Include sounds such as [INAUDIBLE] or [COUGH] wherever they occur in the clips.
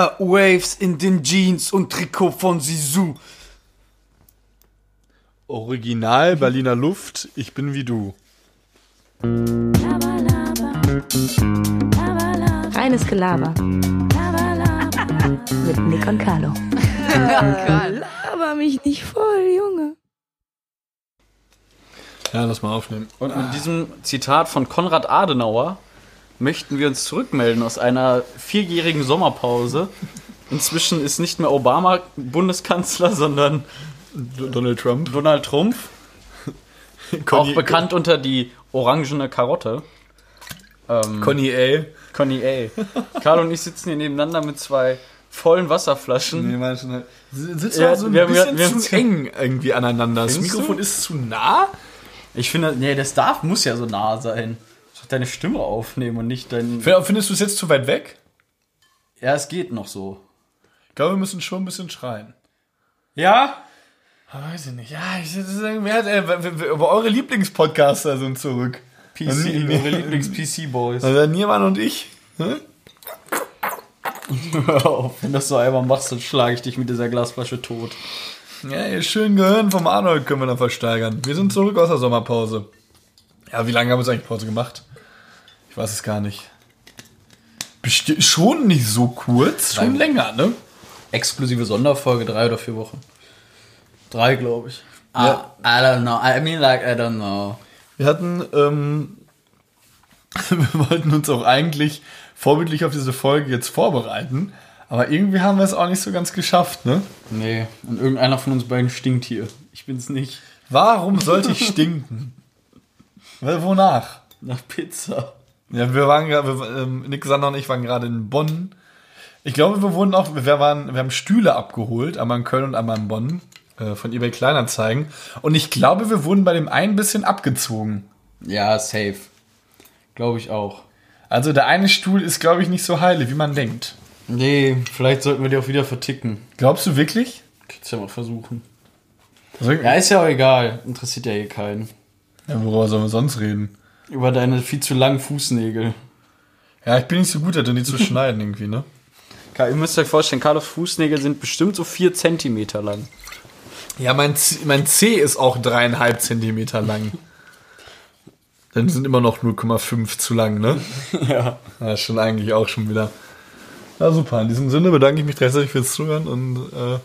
Airwaves in den Jeans und Trikot von Sisu. Original Berliner Luft, ich bin wie du. Reines Gelaber. Mit Nick und Carlo. Laber mich nicht voll, Junge. Ja, lass mal aufnehmen. Und mit diesem Zitat von Konrad Adenauer möchten wir uns zurückmelden aus einer vierjährigen Sommerpause. Inzwischen ist nicht mehr Obama Bundeskanzler, sondern Donald Trump. Donald Trump, Conny, auch bekannt unter die orangene Karotte. Ähm, Conny A. Conny A. Carlo und ich sitzen hier nebeneinander mit zwei vollen Wasserflaschen. Nee, du nicht? Sitzen Ja, so ein wir bisschen wir haben- zu eng irgendwie aneinander. Das Mikrofon du? ist zu nah. Ich finde, nee, das darf, muss ja so nah sein. Deine Stimme aufnehmen und nicht dein. Findest du es jetzt zu weit weg? Ja, es geht noch so. Ich glaube, wir müssen schon ein bisschen schreien. Ja? Ah, Weiß ich nicht. Ja, ich sagen, wer hat, aber eure Lieblingspodcaster sind zurück. PC, Also, eure Lieblings-PC-Boys. Also Niermann und ich. Hm? Hör auf, wenn du das so einmal machst, dann schlage ich dich mit dieser Glasflasche tot. Ja, ihr schönen Gehirn vom Arnold können wir dann versteigern. Wir sind zurück aus der Sommerpause. Ja, wie lange haben wir uns eigentlich Pause gemacht? Ich weiß es gar nicht. Besti schon nicht so kurz, schon Nein. länger, ne? Exklusive Sonderfolge, drei oder vier Wochen. Drei, glaube ich. Ja. I don't know. I mean, like, I don't know. Wir hatten, ähm, [LAUGHS] wir wollten uns auch eigentlich vorbildlich auf diese Folge jetzt vorbereiten, aber irgendwie haben wir es auch nicht so ganz geschafft, ne? Nee, und irgendeiner von uns beiden stinkt hier. Ich bin's nicht. Warum sollte ich stinken? [LAUGHS] Weil, Wonach? Nach Pizza. Ja, wir waren gerade, ähm, Nick Sander und ich waren gerade in Bonn. Ich glaube, wir wurden auch, wir waren, wir haben Stühle abgeholt, einmal in Köln und einmal in Bonn, äh, von eBay Kleinanzeigen. Und ich glaube, wir wurden bei dem einen bisschen abgezogen. Ja, safe. Glaube ich auch. Also der eine Stuhl ist, glaube ich, nicht so heile, wie man denkt. Nee, vielleicht sollten wir die auch wieder verticken. Glaubst du wirklich? Kannst ja mal versuchen. Ja, ist ja auch egal. Interessiert ja hier keinen. ja, worüber sollen wir sonst reden? Über deine viel zu langen Fußnägel. Ja, ich bin nicht so gut darin, die zu [LAUGHS] schneiden irgendwie, ne? Ihr müsst euch vorstellen, Carlos Fußnägel sind bestimmt so vier Zentimeter lang. Ja, mein, Z mein C ist auch dreieinhalb Zentimeter lang. Dann sind immer noch 0,5 zu lang, ne? [LAUGHS] Ja. Ja, schon eigentlich auch schon wieder. Ja, super. In diesem Sinne bedanke ich mich recht herzlich fürs Zuhören und äh,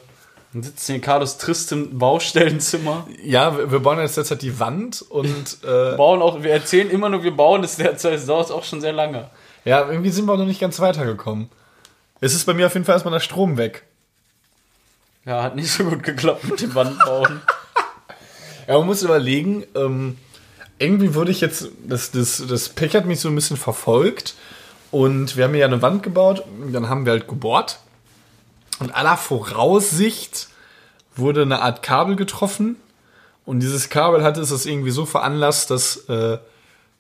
Dann sitzt hier in Carlos tristem Baustellenzimmer. ja, wir, wir bauen jetzt derzeit die Wand und [LAUGHS] äh, Bauen auch, wir erzählen immer nur, wir bauen es derzeit. Es dauert auch schon sehr lange. ja, irgendwie sind wir auch noch nicht ganz weitergekommen. Es ist bei mir auf jeden Fall erstmal der Strom weg. Ja, hat nicht so gut geklappt mit dem Wandbauen. [LAUGHS] Ja, man muss überlegen, ähm, irgendwie wurde ich jetzt, das, das, das Pech hat mich so ein bisschen verfolgt und wir haben ja eine Wand gebaut, dann haben wir halt gebohrt und aller Voraussicht wurde eine Art Kabel getroffen und dieses Kabel hatte es irgendwie so veranlasst, dass äh,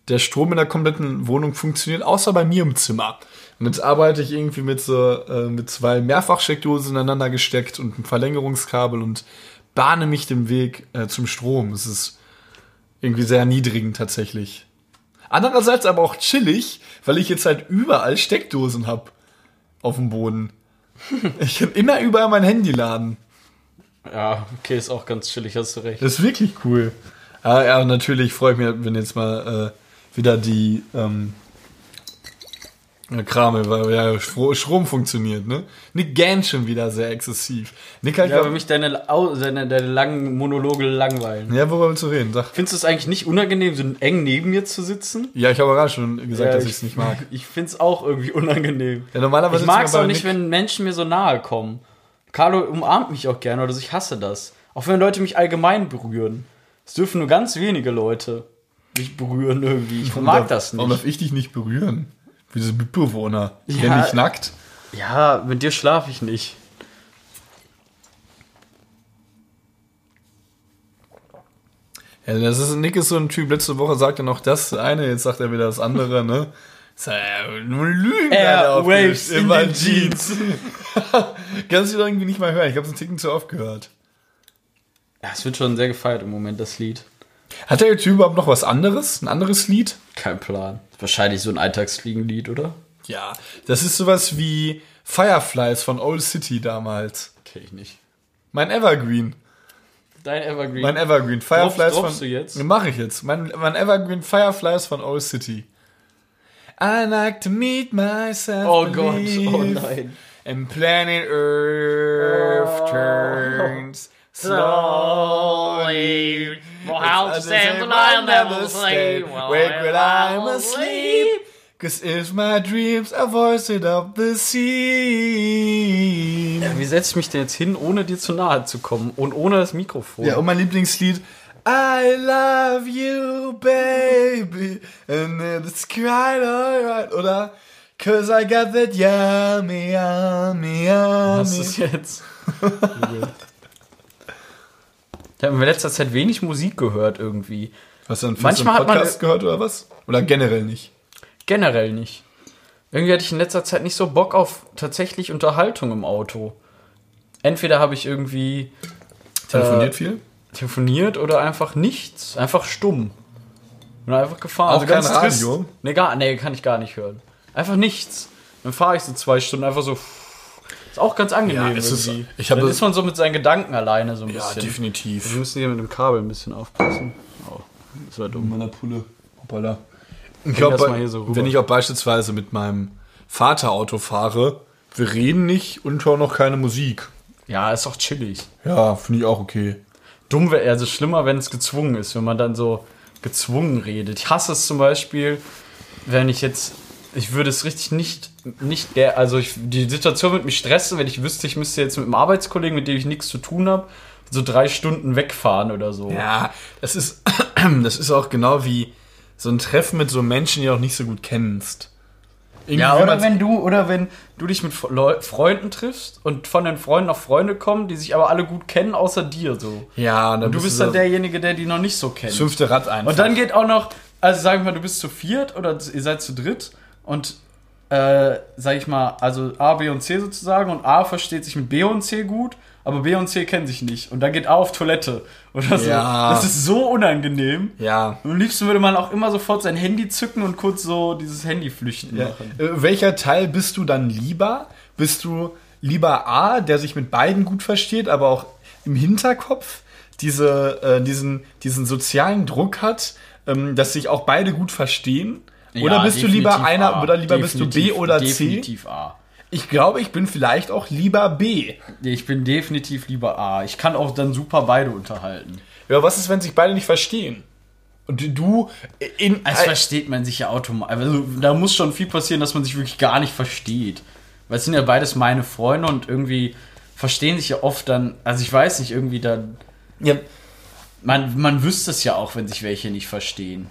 der Strom in der kompletten Wohnung funktioniert, außer bei mir im Zimmer. Und jetzt arbeite ich irgendwie mit so äh, mit zwei Mehrfachsteckdosen ineinander gesteckt und einem Verlängerungskabel und bahne mich den Weg äh, zum Strom. Es ist irgendwie sehr erniedrigend tatsächlich. Andererseits aber auch chillig, weil ich jetzt halt überall Steckdosen hab auf dem Boden. [LAUGHS] Ich kann immer überall mein Handy laden. Ja, okay, ist auch ganz chillig, hast du recht. Das ist wirklich cool. Ja, ja natürlich freue ich mich, wenn jetzt mal äh, wieder die ähm, ja, Krame, weil ja Stro- Strom funktioniert, ne? Nick gähnt schon wieder sehr exzessiv. Nick hat Ja, wenn mich deine, Au- deine, deine langen Monologe langweilen. ja, worüber willst du reden? Sag. Findest du es eigentlich nicht unangenehm, so eng neben mir zu sitzen? Ja, ich habe gerade schon gesagt, Ja, dass ich es nicht mag. [LAUGHS] Ich finde es auch irgendwie unangenehm. Ja, normalerweise Ich mag es auch nicht, wenn Menschen mir so nahe kommen. Carlo umarmt mich auch gerne oder so, ich hasse das. Auch wenn Leute mich allgemein berühren. Es dürfen nur ganz wenige Leute mich berühren irgendwie. Ich [LAUGHS] mag Warum das darf- Warum nicht. darf ich dich nicht berühren? Wie diese Mitbewohner. Ich Ja. dich nackt. Ja, mit dir schlafe ich nicht. Ja, das ist, Nick ist so ein Typ, letzte Woche sagt er noch das eine, jetzt sagt er wieder das andere, ne? Ist ja nur Lügen. Alter, den- in meinen den Jeans. [LAUGHS] Kannst du irgendwie nicht mal hören. Ich habe es einen Ticken zu oft gehört. Ja, es wird schon sehr gefeiert im Moment, das Lied. Hat der Typ überhaupt noch was anderes? Ein anderes Lied? Kein Plan. Wahrscheinlich so ein Alltagsfliegenlied, oder? Ja. Das ist sowas wie Fireflies von Old City damals. Kenn ich nicht. Mein Evergreen. Dein Evergreen. Mein Evergreen. Fireflies droppst von. du jetzt? Mach ich jetzt. Mein, mein Evergreen Fireflies von Old City. I like to meet myself. oh Gott, oh nein. And planet Earth Oh. turns [LAUGHS] slowly. How to stand the the same, I'll I'll never sleep. sleep. Wake when I'm asleep. Cause if my dreams are voiced up the sea. Wie setze ich mich denn jetzt hin, ohne dir zu nahe zu kommen und ohne das Mikrofon? Ja, und mein Lieblingslied. I love you, baby. And it's quite alright. Oder? Cause I got that yummy, yummy, Was yummy. ist jetzt? [LAUGHS] ich habe in letzter Zeit wenig Musik gehört irgendwie. Hast du dann Manchmal hat man- Podcast gehört oder was? Oder generell nicht? Generell nicht. Irgendwie hatte ich in letzter Zeit nicht so Bock auf tatsächlich Unterhaltung im Auto. Entweder habe ich irgendwie Telefoniert Äh, viel? telefoniert oder einfach nichts. Einfach stumm. Und einfach gefahren. Auch kein trist. Radio? Nee, gar, nee, kann ich gar nicht hören. Einfach nichts. Dann fahre ich so zwei Stunden einfach so. Ist auch ganz angenehm. Ja, es ist- ich habe- Dann ist man so mit seinen Gedanken alleine so ein Ja, bisschen. Wir definitiv. müssen hier mit dem Kabel ein bisschen aufpassen. Oh, das war dumm. meiner Pulle. Hoppala. Ich das glaube, mal hier so wenn ich auch beispielsweise mit meinem Vater Auto fahre, wir reden nicht und hören noch keine Musik. Ja, ist auch chillig. Ja, finde ich auch okay. Dumm wäre, also schlimmer, wenn es gezwungen ist, wenn man dann so gezwungen redet. Ich hasse es zum Beispiel, wenn ich jetzt, ich würde es richtig nicht, nicht der, also ich, die Situation würde mich stressen, wenn ich wüsste, ich müsste jetzt mit einem Arbeitskollegen, mit dem ich nichts zu tun habe, so drei Stunden wegfahren oder so. Ja, das ist, [CLEARS THROAT] das ist auch genau wie so ein Treffen mit so Menschen, die du auch nicht so gut kennst. Irgendwie Ja, oder wenn du, oder wenn du dich mit Leu- Freunden triffst und von den Freunden noch Freunde kommen, die sich aber alle gut kennen, außer dir so. Ja, und dann Und du bist dann derjenige, der die noch nicht so kennt. das fünfte Rad einfach. Und dann geht auch noch, also sagen wir mal, du bist zu viert oder ihr seid zu dritt und äh, sag ich mal, also A, B und C sozusagen und A versteht sich mit B und C gut, aber B und C kennen sich nicht. Und dann geht A auf Toilette oder so. Ja. Das ist so unangenehm. ja. Am liebsten würde man auch immer sofort sein Handy zücken und kurz so dieses Handy flüchten ja. machen. Äh, welcher Teil bist du dann lieber? Bist du lieber A, der sich mit beiden gut versteht, aber auch im Hinterkopf diese, äh, diesen, diesen sozialen Druck hat, ähm, dass sich auch beide gut verstehen? Oder Ja, bist du lieber definitiv einer A. oder lieber bist du B Definitiv- oder C? Definitiv A. Ich glaube, ich bin vielleicht auch lieber B. Ich bin definitiv lieber A. Ich kann auch dann super beide unterhalten. Ja, was ist, wenn sich beide nicht verstehen? Und du in Es versteht man sich ja automatisch. Also, da muss schon viel passieren, dass man sich wirklich gar nicht versteht. Weil es sind ja beides meine Freunde und irgendwie verstehen sich ja oft dann. Also ich weiß nicht, irgendwie dann. ja, Man, man wüsste es ja auch, wenn sich welche nicht verstehen.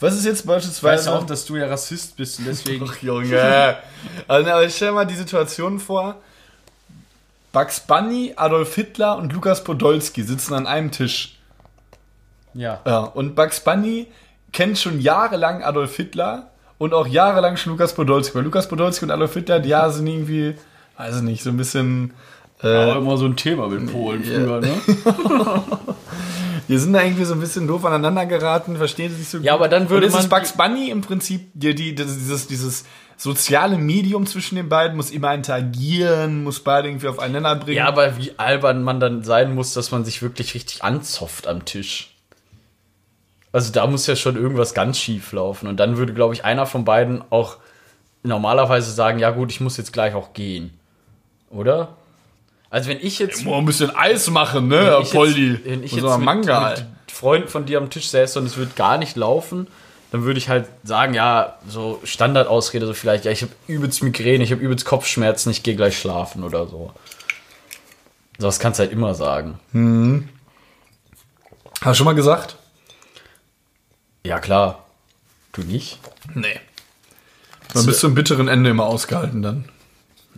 Was ist jetzt Ich weiß beispielsweise ja auch, dass du ja Rassist bist und deswegen. Ach, Junge. also, aber stell dir mal die Situation vor. Bugs Bunny, Adolf Hitler und Lukas Podolski sitzen an einem Tisch. ja. Ja, und Bugs Bunny kennt schon jahrelang Adolf Hitler und auch jahrelang schon Lukas Podolski. Weil Lukas Podolski und Adolf Hitler, die ja sind irgendwie, weiß ich nicht, so ein bisschen. War immer so ein Thema mit Polen früher, ne? [LAUGHS] Die sind da irgendwie so ein bisschen doof aneinander geraten, verstehen sie sich so gut. Ja, aber dann würde und jetzt ist man- Bugs Bunny im Prinzip die, die, dieses, dieses soziale Medium zwischen den beiden, muss immer interagieren, muss beide irgendwie auf einen Nenner bringen. Ja, aber wie albern man dann sein muss, dass man sich wirklich richtig anzopft am Tisch. Also da muss ja schon irgendwas ganz schief laufen. Und dann würde, glaube ich, einer von beiden auch normalerweise sagen, ja gut, ich muss jetzt gleich auch gehen. Oder? Also wenn ich jetzt... Boah, ein bisschen Eis machen, ne, wenn Poldi? Wenn ich jetzt so mit, Manga. mit Freunden von dir am Tisch säße und es würde gar nicht laufen, dann würde ich halt sagen, ja, so Standardausrede, so vielleicht, ja, ich habe übelst Migräne, ich habe übelst Kopfschmerzen, ich gehe gleich schlafen oder so. Das kannst du halt immer sagen. Hast du schon mal gesagt? Ja, klar. Du nicht? Nee. Man bis zum bitteren Ende immer ausgehalten dann.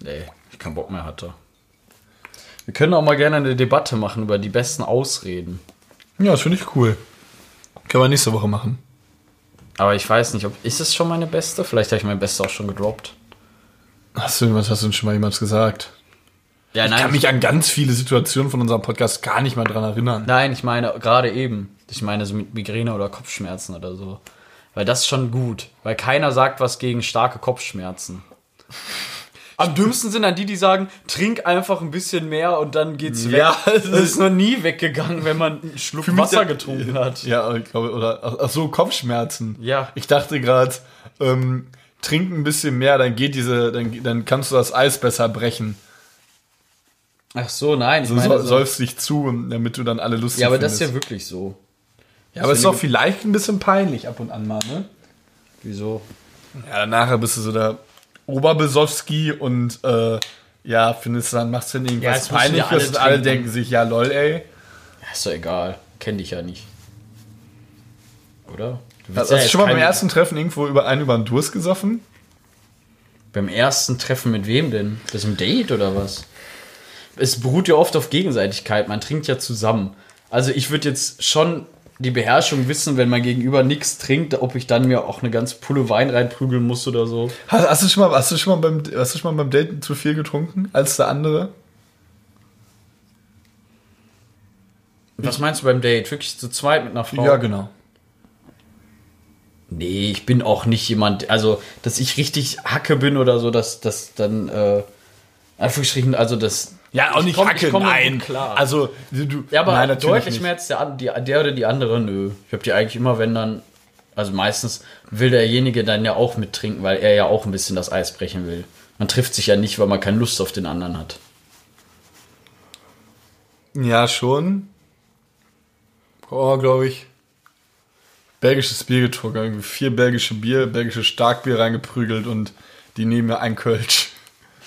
Nee, ich keinen Bock mehr hatte. Wir können auch mal gerne eine Debatte machen über die besten Ausreden. Ja, das finde ich cool. Können wir nächste Woche machen. Aber ich weiß nicht, ob. Ist es schon meine beste? Vielleicht habe ich meine beste auch schon gedroppt. Hast du, was hast du denn schon mal jemals gesagt? Ja, Ich kann mich an ganz viele Situationen von unserem Podcast gar nicht mehr dran erinnern. Nein, ich meine gerade eben. Ich meine so mit Migräne oder Kopfschmerzen oder so. Weil das ist schon gut. Weil keiner sagt was gegen starke Kopfschmerzen. Am dümmsten sind dann die, die sagen, trink einfach ein bisschen mehr und dann geht's weg. Ja, das ist noch nie weggegangen, wenn man einen Schluck Wasser der- getrunken hat. Ja, ich glaube, oder ach, so, Kopfschmerzen. Ja. Ich dachte gerade, ähm, trink ein bisschen mehr, dann geht diese, dann, dann kannst du das Eis besser brechen. Ach so, nein. Ich Du meine, so, so, säufst dich zu, damit du dann alle lustig ja, aber das ist ja findest. wirklich so. ja, aber es ist doch vielleicht ein bisschen peinlich ab und an mal, ne? Wieso? Ja, danach bist du so der Oberbesowski und äh, ja, findest dann, machst du Ja, irgendwas ja Peinliches alle und alle denken sich, ja lol, ey. Ja, ist doch egal. Kenn dich ja nicht. Oder? Du Hast du schon mal beim ersten Treffen irgendwo über einen über den Durst gesoffen? Beim ersten Treffen mit wem denn? Das ist ein Date oder was? Es beruht ja oft auf Gegenseitigkeit. Man trinkt ja zusammen. Also ich würde jetzt schon die Beherrschung wissen, wenn mein Gegenüber nichts trinkt, ob ich dann mir auch eine ganze Pulle Wein reinprügeln muss oder so. Hast, hast, du schon mal, hast, du schon mal beim, hast du schon mal beim Daten zu viel getrunken als der andere? Was meinst du beim Date? Wirklich zu zweit mit einer Frau? Ja, genau. Nee, ich bin auch nicht jemand, also, dass ich richtig Hacke bin oder so, dass das dann, äh, Anführungsstrichen, also das. Ja, auch ich nicht komm- Hacke, ich komm nein. Klar. Also, du, Ja, aber nein, deutlich nicht. mehr als der, die, der oder die andere, nö. Ich habe die eigentlich immer, wenn dann, also meistens will derjenige dann ja auch mittrinken, weil er ja auch ein bisschen das Eis brechen will. Man trifft sich ja nicht, weil man keine Lust auf den anderen hat. Ja, schon. Oh, glaube ich. Belgisches Bier getrunken, irgendwie vier belgische Bier, belgisches Starkbier reingeprügelt und die nehmen mir ein Kölsch.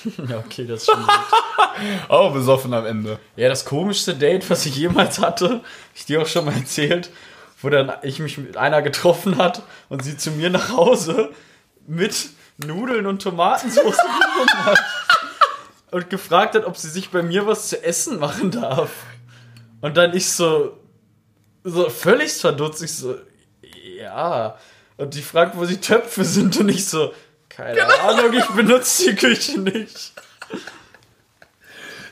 [LAUGHS] Ja, okay, das ist schon gut. Auch [LAUGHS] besoffen am Ende. Ja, das komischste Date, was ich jemals hatte, ich dir auch schon mal erzählt, wo dann ich mich mit einer getroffen hat und sie zu mir nach Hause mit Nudeln und Tomatensauce [LAUGHS] gekommen hat und gefragt hat, ob sie sich bei mir was zu essen machen darf. Und dann ich so, so völlig verdutzt, ich so, ja. Und die fragt, wo die Töpfe sind und ich so, keine Ahnung, ich benutze die Küche nicht.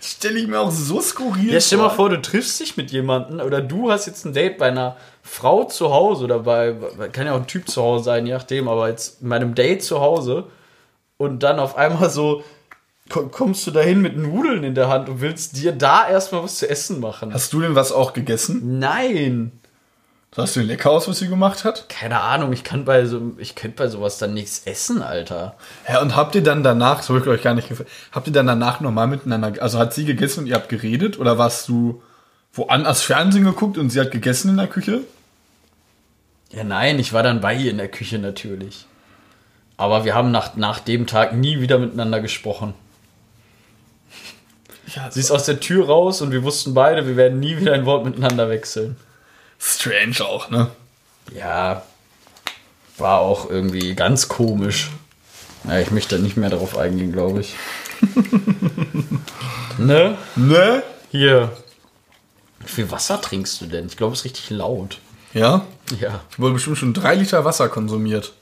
Stelle ich mir auch so skurril Ja, stell mal vor, du triffst dich mit jemandem oder du hast jetzt ein Date bei einer Frau zu Hause oder bei, kann ja auch ein Typ zu Hause sein, je nachdem, aber jetzt in meinem Date zu Hause und dann auf einmal so ko- kommst du dahin mit Nudeln in der Hand und willst dir da erstmal was zu essen machen. Hast du denn was auch gegessen? Nein. Hast du lecker aus, was sie gemacht hat? Keine Ahnung, ich kann bei so, ich könnte bei sowas dann nichts essen, Alter. Ja, und habt ihr dann danach, das habe ich euch gar nicht gefragt, habt ihr dann danach nochmal miteinander, also hat sie gegessen und ihr habt geredet oder warst du woanders Fernsehen geguckt und sie hat gegessen in der Küche? Ja, nein, ich war dann bei ihr in der Küche natürlich. Aber wir haben nach, nach dem Tag nie wieder miteinander gesprochen. Ja, Sie ist aus der Tür raus und wir wussten beide, wir werden nie wieder ein Wort miteinander wechseln. Strange auch, ne? Ja, war auch irgendwie ganz komisch. Ja, ich möchte da nicht mehr darauf eingehen, glaube ich. [LAUGHS] ne? Ne? Hier. Wie viel Wasser trinkst du denn? Ich glaube, es ist richtig laut. Ja? Ja. Ich wurde bestimmt schon drei Liter Wasser konsumiert.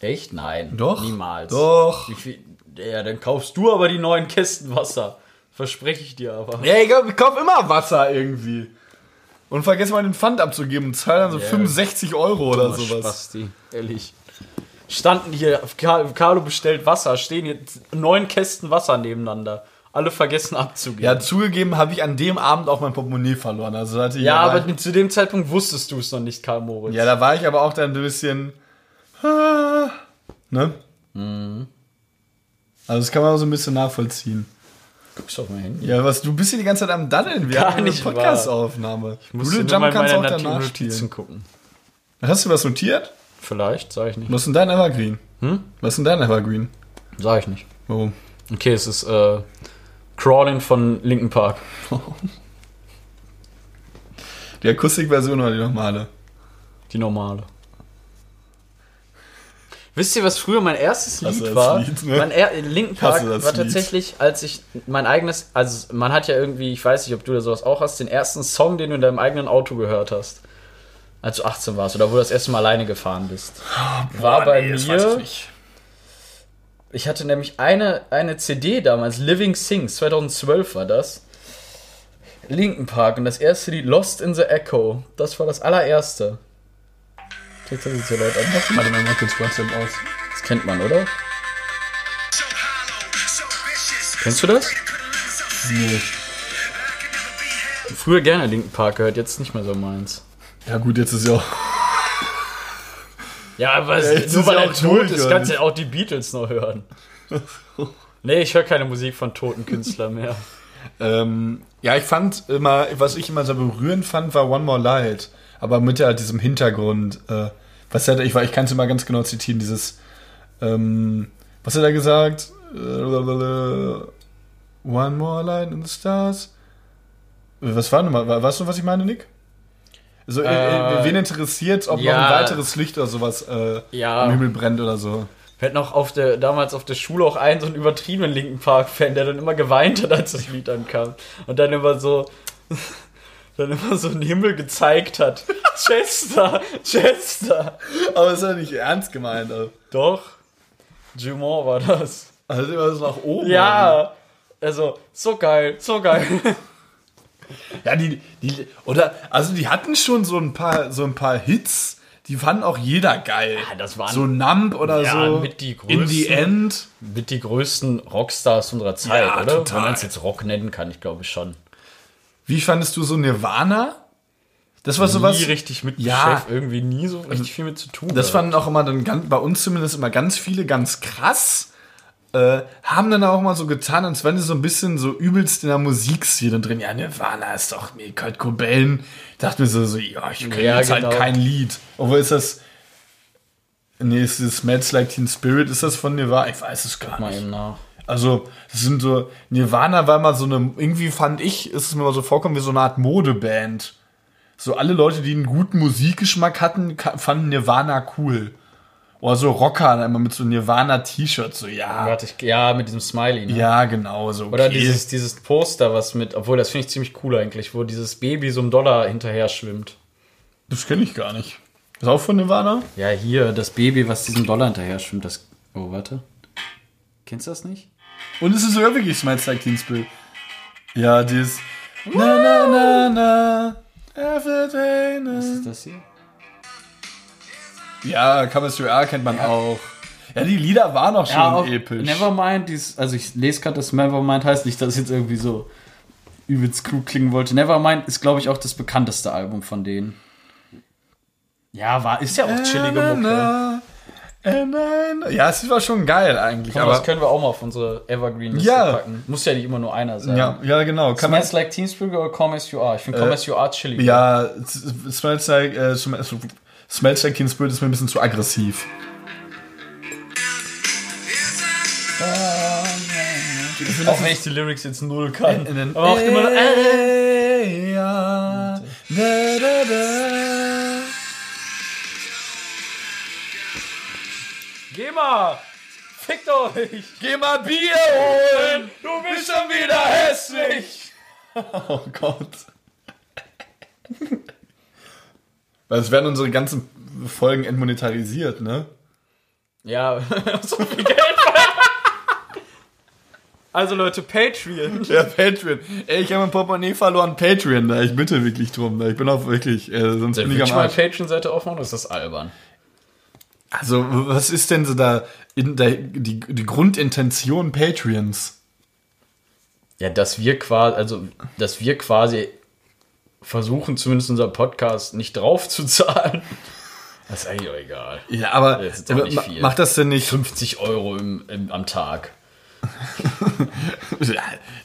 Echt? Nein. Doch. Niemals. Doch. Wie viel? Ja, dann kaufst du aber die neuen Kästen Wasser. Verspreche ich dir aber. Ja, ich, ich kauf immer Wasser irgendwie. Und vergesse mal den Pfand abzugeben und zahle dann so Ja. 65 Euro oder Dummer sowas. Spasti, ehrlich. Standen hier, Car- Carlo bestellt Wasser, stehen jetzt neun Kästen Wasser nebeneinander. Alle vergessen abzugeben. Ja, zugegeben habe ich an dem Abend auch mein Portemonnaie verloren. Also hatte ich ja, aber zu dem Zeitpunkt wusstest du es noch nicht, Karl Moritz. Ja, da war ich aber auch dann ein bisschen. ah, Ne? Mhm. Also, das kann man auch so ein bisschen nachvollziehen. Guckst auf mein Handy. Ja, was, du bist hier die ganze Zeit am Daddeln. Wir Gar haben eine. Podcast-Aufnahme. Du mal Jump in kannst auch danach Notizen spielen. gucken. Hast du was notiert? Vielleicht, sag ich nicht. Was ist denn dein Evergreen? Hm? Was ist denn dein Evergreen? Sag ich nicht. Warum? Okay, es ist äh, Crawling von Linken Park. [LAUGHS] Die Akustikversion oder die normale? Die normale. Wisst ihr, was früher mein erstes Lied das war? Lied, ne? Mein er Linken Park war Lied? tatsächlich, als ich mein eigenes, also man hat ja irgendwie, ich weiß nicht, ob du da sowas auch hast, den ersten Song, den du in deinem eigenen Auto gehört hast. Als du 18 warst oder wo du das erste Mal alleine gefahren bist. war bei nee, ich mir, nicht. ich hatte nämlich eine, eine CD damals, Living Sings, 2012 war das. Linken Park und das erste Lied Lost in the Echo. Das war das allererste. Jetzt hat sich so laut anmachen. Warte mal, mach kurz WhatsApp aus. Das kennt man, oder? Kennst du das? Nee. Früher gerne Linken Park gehört, jetzt nicht mehr so meins. Ja gut, jetzt ist ja auch... Ja, aber es, jetzt nur ist weil ja er auch tot ist, kannst du ja auch die Beatles noch hören. [LAUGHS] Nee, ich höre keine Musik von toten Künstlern mehr. Ähm, ja, ich fand immer, was ich immer so berührend fand, war One More Light. Aber mit ja diesem Hintergrund. Äh, was hat er, ich, ich kann es immer ganz genau zitieren, dieses, ähm, was hat er gesagt? One More Light in the Stars. Was war nochmal? Weißt du, was ich meine, Nick? Also, Äh, wen interessiert, ob ja. noch ein weiteres Licht oder sowas äh, Ja. im Himmel brennt oder so? Wir hatten auch auf der, damals auf der Schule auch einen so einen übertriebenen Linken Park-Fan, der dann immer geweint hat, als das Lied ankam. Und dann immer so, [LAUGHS] dann immer so den Himmel gezeigt hat. [LAUGHS] Chester, Chester. Aber ist ja nicht ernst gemeint. Also, Doch, Jumon war das. also immer so nach oben. Ja, also, so geil, so geil. [LAUGHS] Ja, die, die, oder, also die hatten schon so ein paar, so ein paar Hits, die fanden auch jeder geil. Ja, das waren- so Numb oder Ja, so. mit die In the größten. End. Mit die größten Rockstars unserer Zeit, Ja, oder? total. Wenn man es jetzt Rock nennen kann, ich glaube schon. Wie fandest du so Nirvana? Das war sowas. nie richtig mit Ja. Chef, irgendwie nie so richtig viel mit zu tun. Das fanden auch immer dann ganz, bei uns zumindest immer ganz viele ganz krass. Äh, haben dann auch mal so getan, als wenn sie so ein bisschen so übelst in der Musikszene drin. Ja, Nirvana ist doch nee, Kurt Cobain. Ich dachte mir so, so ja, ich kenne Ja, jetzt genau. halt kein Lied. Obwohl ist das. Nee, ist das Smells Like Teen Spirit? Ist das von Nirvana? Ich weiß es gar mal nicht. eben nach. Also, das sind so, Nirvana war mal so eine, irgendwie fand ich, ist es mir mal so vorkommen wie so eine Art Modeband. So alle Leute, die einen guten Musikgeschmack hatten, fanden Nirvana cool. Oder so Rocker, immer mit so Nirvana-T-Shirts, so, ja. Warte, ich, ja, mit diesem Smiley. Ne? Ja, genau, so. Okay. Oder dieses, dieses Poster, was mit, obwohl das finde ich ziemlich cool eigentlich, wo dieses Baby so einem Dollar hinterher schwimmt. das kenne ich gar nicht. Ist auch von Nirvana? Ja, hier, das Baby, was diesem Dollar hinterher schwimmt, das. Oh, warte. Kennst du das nicht? Und es ist wirklich Smells Like Teen Spirit. Ja, dieses. Na, na, na, na. Everything. Was is- ist das hier? Ja, You Are kennt man auch. Ja, die Lieder waren auch schon auch episch. Nevermind, dies, also ich lese gerade, dass Nevermind heißt nicht, dass es jetzt irgendwie so übelst klug klingen wollte. Nevermind ist, glaube ich, auch das bekannteste Album von denen. Ja, war, ist ja auch chillige Mucke. Na. Ja, es war schon geil eigentlich. Aber das können wir auch mal auf unsere Evergreen-Liste Ja. packen. Muss ja nicht immer nur einer sein. ja, ja, genau. Kann man, Smells Like Teen Spirit oder Come As You Are? Ich finde Come Äh, As You Are chillig. ja, Smells Like, äh, Smells Like Teen Spirit ist mir ein bisschen zu aggressiv. Auch wenn ich die Lyrics jetzt null kann. Aber auch immer äh, ja, da, da, da. Geh mal! Fickt euch! Geh mal Bier holen! Du bist schon wieder hässlich! Oh Gott. Weil es werden unsere ganzen Folgen entmonetarisiert, ne? Ja, [LAUGHS] so viel Geld. Also Leute, Patreon. Ja, Patreon. Ey, ich habe mein Portemonnaie verloren. Patreon, da. Ich bitte wirklich drum. Da. Ich bin auch wirklich, äh, sonst Soll bin ich am mal Arsch. Patreon-Seite aufmachen oder ist das albern? Also, was ist denn so da, in der, die, die Grundintention Patreons? Ja, dass wir quasi, also, dass wir quasi versuchen, zumindest unser Podcast nicht drauf zu zahlen. [LAUGHS] Das ist eigentlich auch egal. Ja, aber Das macht das denn nicht 50 Euro im, im, am Tag. [LAUGHS]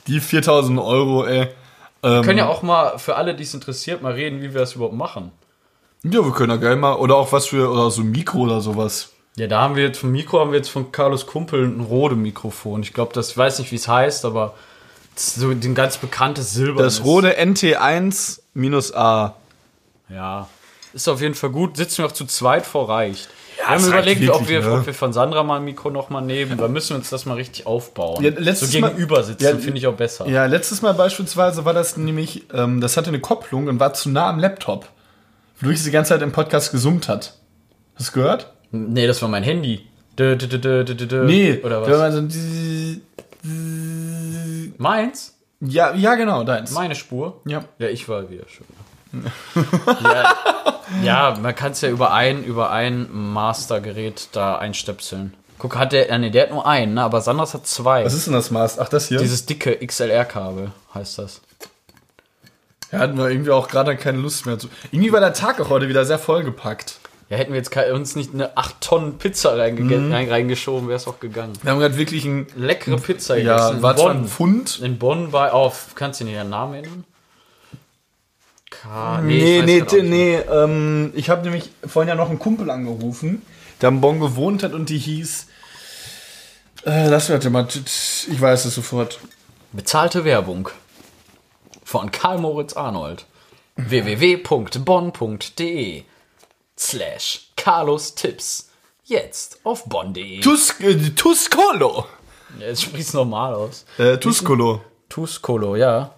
die 4000 Euro, ey? Wir können ja auch mal, für alle, die es interessiert, mal reden, wie wir das überhaupt machen. Ja, wir können ja geil mal, oder auch was für, oder so ein Mikro oder sowas. Ja, da haben wir jetzt vom Mikro haben wir jetzt von Carlos Kumpel ein Rode Mikrofon. Ich glaube, das ich weiß nicht, wie es heißt, aber so ein ganz bekanntes Silber. Das Rode NT1-A. Ja. Ist auf jeden Fall gut. Sitzen wir auch zu zweit vor reicht. wir haben überlegt, ob, wirklich, wir, ne? ob wir von Sandra mal ein Mikro noch mal nehmen. Da müssen wir uns das mal richtig aufbauen. Ja, so gegenüber sitzen Ja, finde ich auch besser. Ja, letztes Mal beispielsweise war das nämlich, ähm, das hatte eine Kopplung und war zu nah am Laptop. Wodurch es die ganze Zeit im Podcast gesummt hat. Hast du gehört? Nee, das war mein Handy. Dö, dö, dö, dö, dö. Nee. Oder da war was? so Meins? Ja, ja, genau, deins. Meine Spur? Ja. Ja, ich war wieder schon. ja, ja, man kann es ja über ein, über ein Mastergerät da einstöpseln. Guck, hat der, äh, nee, der hat nur einen, ne? aber Sandras hat zwei. Was ist denn das Maß? Ach, das hier? Dieses dicke XLR-Kabel heißt das. Ja, hatten wir irgendwie auch gerade keine Lust mehr zu. Irgendwie war der Tag auch heute wieder sehr vollgepackt. Ja, hätten wir jetzt uns nicht eine 8 Tonnen Pizza reingege- Mhm. rein, reingeschoben, wäre es auch gegangen. Wir haben gerade wirklich ein. Leckere Pizza Ja, gegessen. war in zwar ein Bonn. Pfund. In Bonn war auf, kannst du dir den Namen erinnern? K Nee, nee, nicht nee, ähm, ich habe nämlich vorhin ja noch einen Kumpel angerufen, der am Bonn gewohnt hat und die hieß. Äh, lass mich mal, ich weiß es sofort. Bezahlte Werbung von Karl Moritz Arnold. www.bonn.de slash Carlos Tipps. Jetzt auf bonn.de. Tus, äh, Tuscolo. Ja, Jetzt sprich's normal aus. Äh, Tuscolo. Tuscolo, ja.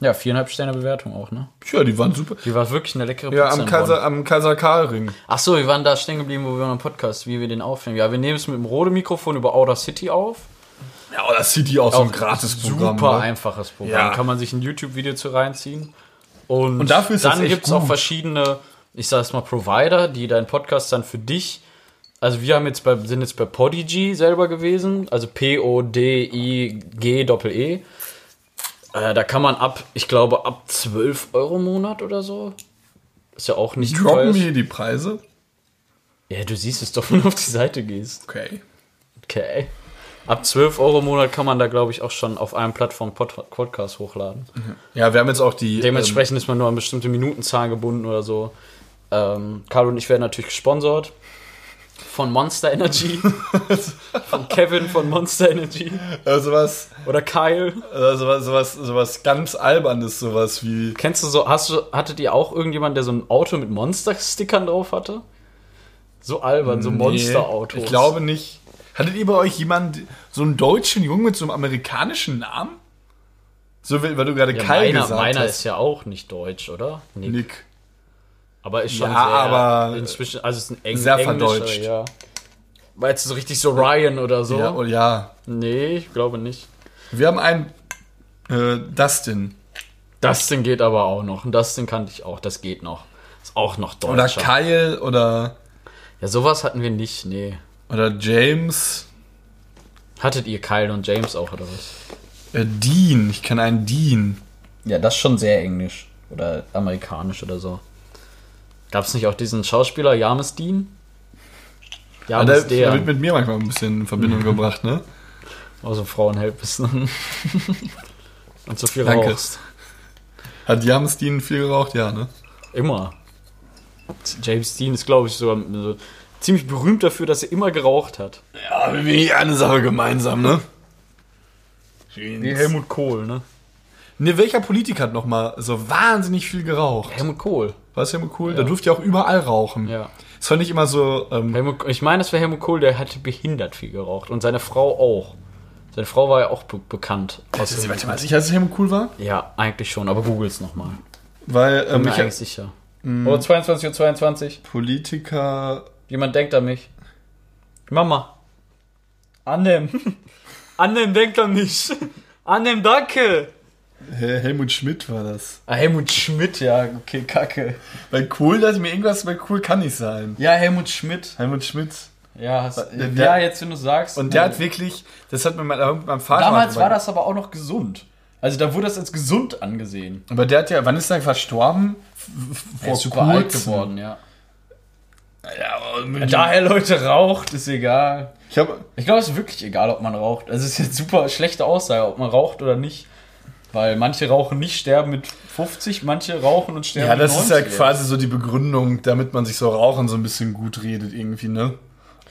Ja, viereinhalb Sterne Bewertung auch, ne? Ja, die waren super. Die war wirklich eine leckere Ja, Pizza am in Kaiser, am Kaiser Karl Ring. Ach so, wir waren da stehen geblieben, wo wir einen Podcast, wie wir den aufnehmen. Ja, wir nehmen es mit dem Rode-Mikrofon über Outer City auf. Ja, oder City auch so ein Gratis-Programm. Super ne? einfaches Programm. Ja. Kann man sich ein YouTube-Video zu reinziehen. Und, Und dafür ist dann gibt es auch verschiedene, ich sag's mal, Provider, die deinen Podcast dann für dich. Also wir haben jetzt bei, sind jetzt bei Podigy selber gewesen, also P-O-D-I-G-E-E. Äh, da kann man ab, ich glaube, ab 12 Euro im Monat oder so. Ist ja auch nicht Droppen teuer. wir hier die Preise? Ja, du siehst es doch, [LAUGHS] wenn du auf die Seite gehst. Okay. Okay. Ab 12 Euro im Monat kann man da, glaube ich, auch schon auf einer Plattform Pod Podcast hochladen. Ja, wir haben jetzt auch die. Dementsprechend ist man nur an bestimmte Minutenzahlen gebunden oder so. Ähm, Carlo und ich werden natürlich gesponsert von Monster Energy. [LAUGHS] von Kevin von Monster Energy. Ähm, äh, sowas, Oder Kyle. äh, sowas, sowas, sowas ganz Albernes, sowas wie. Kennst du so, hast du, hattet ihr auch irgendjemand, der so ein Auto mit Monster-Stickern drauf hatte? So albern, so Monsterautos. Nee, ich glaube nicht. Hattet ihr bei euch jemand, so einen deutschen Jungen mit so einem amerikanischen Namen? So, weil du gerade ja, Kai meiner, gesagt meiner hast. ist ja auch nicht deutsch, oder? Nick. Nick. Aber ist schon Ja, sehr, aber inzwischen, also es ist ein Eng sehr verdeutscht. Ja. War jetzt so richtig so Ryan oder so? Ja, oh, ja. Nee, ich glaube nicht. Wir haben einen äh, Dustin. Dustin geht aber auch noch. Und Dustin kannte ich auch, das geht noch. Ist auch noch deutscher. Oder Kyle oder, Ja, sowas hatten wir nicht, nee. Oder James. Hattet ihr Kyle und James auch oder was? Äh, Dean. Ich kenne einen Dean. Ja, das ist schon sehr englisch. Oder amerikanisch oder so. Gab es nicht auch diesen Schauspieler James Dean? Ja, der, James der der. wird mit mir manchmal ein bisschen in Verbindung gebracht, ne? Also Frauenhelpisten. [LAUGHS] und so viel Danke. rauchst. Hat James Dean viel geraucht? Ja, ne? Immer. James Dean ist, glaube ich, sogar so ziemlich berühmt dafür, dass er immer geraucht hat. Ja, wir haben eine Sache gemeinsam, ne? Wie Helmut Kohl, ne? Ne, welcher Politiker hat nochmal so wahnsinnig viel geraucht? Helmut Kohl. War es Helmut Kohl? Der durfte ja auch überall rauchen. Ja. Es war nicht immer so, ähm, Helmut, ich meine, es war Helmut Kohl, der hatte behindert viel geraucht. Und seine Frau auch. Seine Frau war ja auch be bekannt. Aus Warte mal, sicher, dass es Helmut Kohl war? ja, eigentlich schon, aber googles nochmal. Weil, ähm, Bin mir ich, eigentlich sicher. Oder 22 Uhr 22. Politiker, Jemand denkt an mich. Mama. Annem. [LAUGHS] Annem denkt an mich. Annem, danke. Hel- Helmut Schmidt war das. Ah, Helmut Schmidt, ja, okay, kacke. Bei Kohl dachte ich mir, irgendwas bei Kohl kann nicht sein. Ja, Helmut Schmidt. Helmut Schmidt. Ja, hast, Der- ja jetzt, wenn du sagst. Und der hat wirklich, das hat mir mein, mein Vater Damals mal- war das aber auch noch gesund. Also da wurde das als gesund angesehen. Aber der hat ja, wann ist der verstorben? F- Er ist super alt geworden, ja. Ja, aber mit Daher Leute raucht, ist egal. ich Ich glaube, es ist wirklich egal, ob man raucht. Also es ist jetzt super schlechte Aussage, ob man raucht oder nicht. Weil manche rauchen nicht, sterben mit 50, manche rauchen und sterben Ja, mit das ist ja 90 quasi so die Begründung, damit man sich so Rauchen so ein bisschen gut redet irgendwie, ne?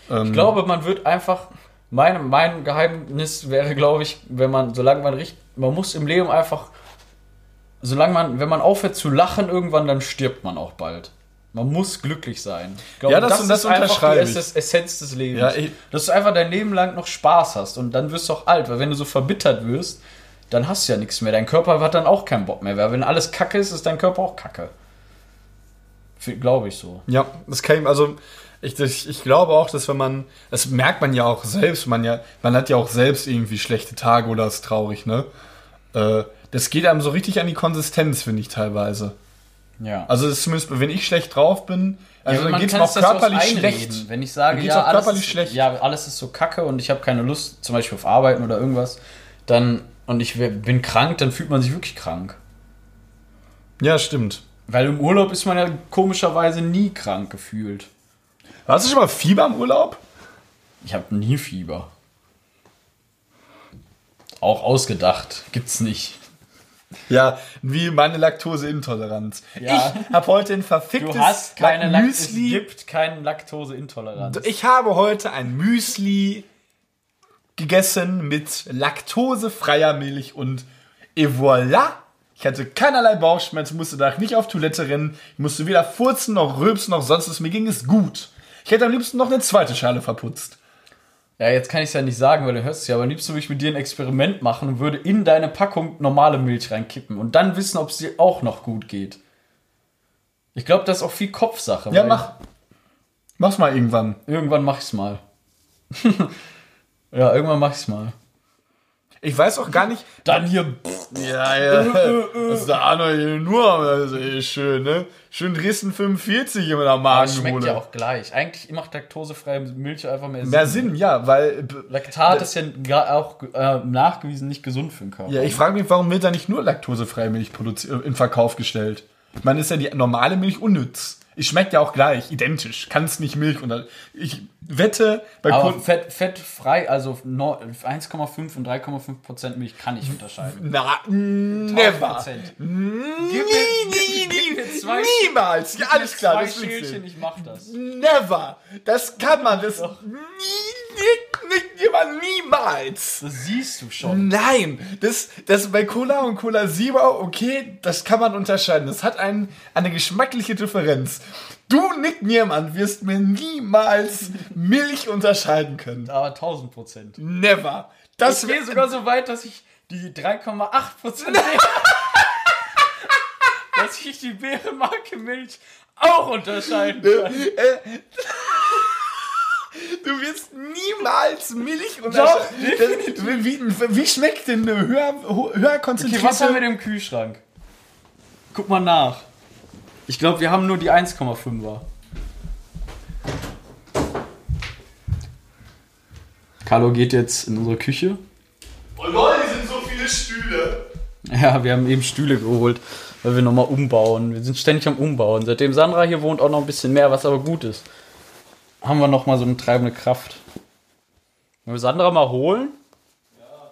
Ähm, Ich glaube, man wird einfach. Mein, mein Geheimnis wäre, glaube ich, wenn man, solange man richtig. Man muss im Leben einfach. Solange man, wenn man aufhört zu lachen, irgendwann, dann stirbt man auch bald. Man muss glücklich sein. Ich glaube, Ja, das- das unterschreibe ich. die Essenz des Lebens. Ja, Dass du einfach dein Leben lang noch Spaß hast und dann wirst du auch alt, weil wenn du so verbittert wirst, dann hast du ja nichts mehr. Dein Körper hat dann auch keinen Bock mehr. Weil wenn alles kacke ist, ist dein Körper auch kacke. Glaube ich so. Ja, das kann ich, also ich, ich, ich glaube auch, dass wenn man, das merkt man ja auch selbst, man ja, man hat ja auch selbst irgendwie schlechte Tage oder ist traurig, ne? Äh, das geht einem so richtig an die Konsistenz, finde ich teilweise. Ja. Also ist zumindest, wenn ich schlecht drauf bin, also dann man geht es auch ja körperlich schlecht. Wenn ich sage, Dann ja, alles ist, schlecht. ja, alles ist so kacke und ich habe keine Lust, zum Beispiel auf Arbeiten oder irgendwas, dann und ich bin krank, dann fühlt man sich wirklich krank. Ja, stimmt. Weil im Urlaub ist man ja komischerweise nie krank gefühlt. Hast du schon mal Fieber im Urlaub? Ich habe nie Fieber. Auch ausgedacht. Gibt's nicht. Ja, wie meine Laktoseintoleranz. Ja. Ich habe heute ein verficktes Du hast keine Es Müsli. gibt keine Laktoseintoleranz. Ich habe heute ein Müsli gegessen mit laktosefreier Milch und et voilà. Ich hatte keinerlei Bauchschmerzen, musste danach nicht auf Toilette rennen, ich musste weder furzen noch rülpsen noch sonst was. Mir ging es gut. Ich hätte am liebsten noch eine zweite Schale verputzt. Ja, jetzt kann ich es ja nicht sagen, weil du hörst es ja, aber am liebsten würde ich mit dir ein Experiment machen und würde in deine Packung normale Milch reinkippen und dann wissen, ob es dir auch noch gut geht. Ich glaube, das ist auch viel Kopfsache. Ja, mach. Mach's mal irgendwann. Irgendwann mach ich's mal. [LAUGHS] ja, irgendwann mach ich's mal. Ich weiß auch gar nicht. Dann hier. Ja, ja. Das ist der Arno hier nur. Das ist eh schön, ne? Schön Dresden 45 in der Das Magen schmeckt ja auch gleich. Eigentlich macht laktosefreie Milch einfach mehr Sinn. Mehr Sinn, ja, weil. Laktat ist ja auch äh, nachgewiesen nicht gesund für den Körper. Ja, ich frage mich, warum wird da nicht nur laktosefreie Milch äh, in Verkauf gestellt? Meine, ist ja die normale Milch unnütz. Es schmeckt ja auch gleich, identisch. Kann es nicht Milch unter. Ich wette, bei aber Kunden. fett, fettfrei, also no- 1,5 und 3,5 Prozent Milch kann ich unterscheiden. Na, never. Gib mir- gib- gib mir zwei- niemals. Ja, alles klar, Zwei das Schälchen, ich mach das. Never. Das kann man. Das nie, nie, nicht jemand niemals. Das siehst du schon. Nein, das, das bei Cola und Cola Zero, okay, das kann man unterscheiden. Das hat ein, eine geschmackliche Differenz. Du, Nick Niermann, wirst mir niemals Milch unterscheiden können. Aber 1000 Prozent. Never. Das Ich gehe wäre sogar so weit, dass ich die 3,8 Prozent [LAUGHS] [LAUGHS] dass ich die Bärenmarke Milch auch unterscheiden kann. [LAUGHS] Du wirst niemals Milch unterscheiden. Das- Wie, wie, wie schmeckt denn eine höher, höher Okay, konzentrierte... was haben wir im Kühlschrank? Guck mal nach. Ich glaube, wir haben nur die 1,5er. Carlo geht jetzt in unsere Küche. oh lol, hier sind so viele Stühle. Ja, wir haben eben Stühle geholt, weil wir nochmal umbauen. Wir sind ständig am Umbauen. Seitdem Sandra hier wohnt, auch noch ein bisschen mehr, was aber gut ist. Haben wir nochmal so eine treibende Kraft. Wollen wir Sandra mal holen?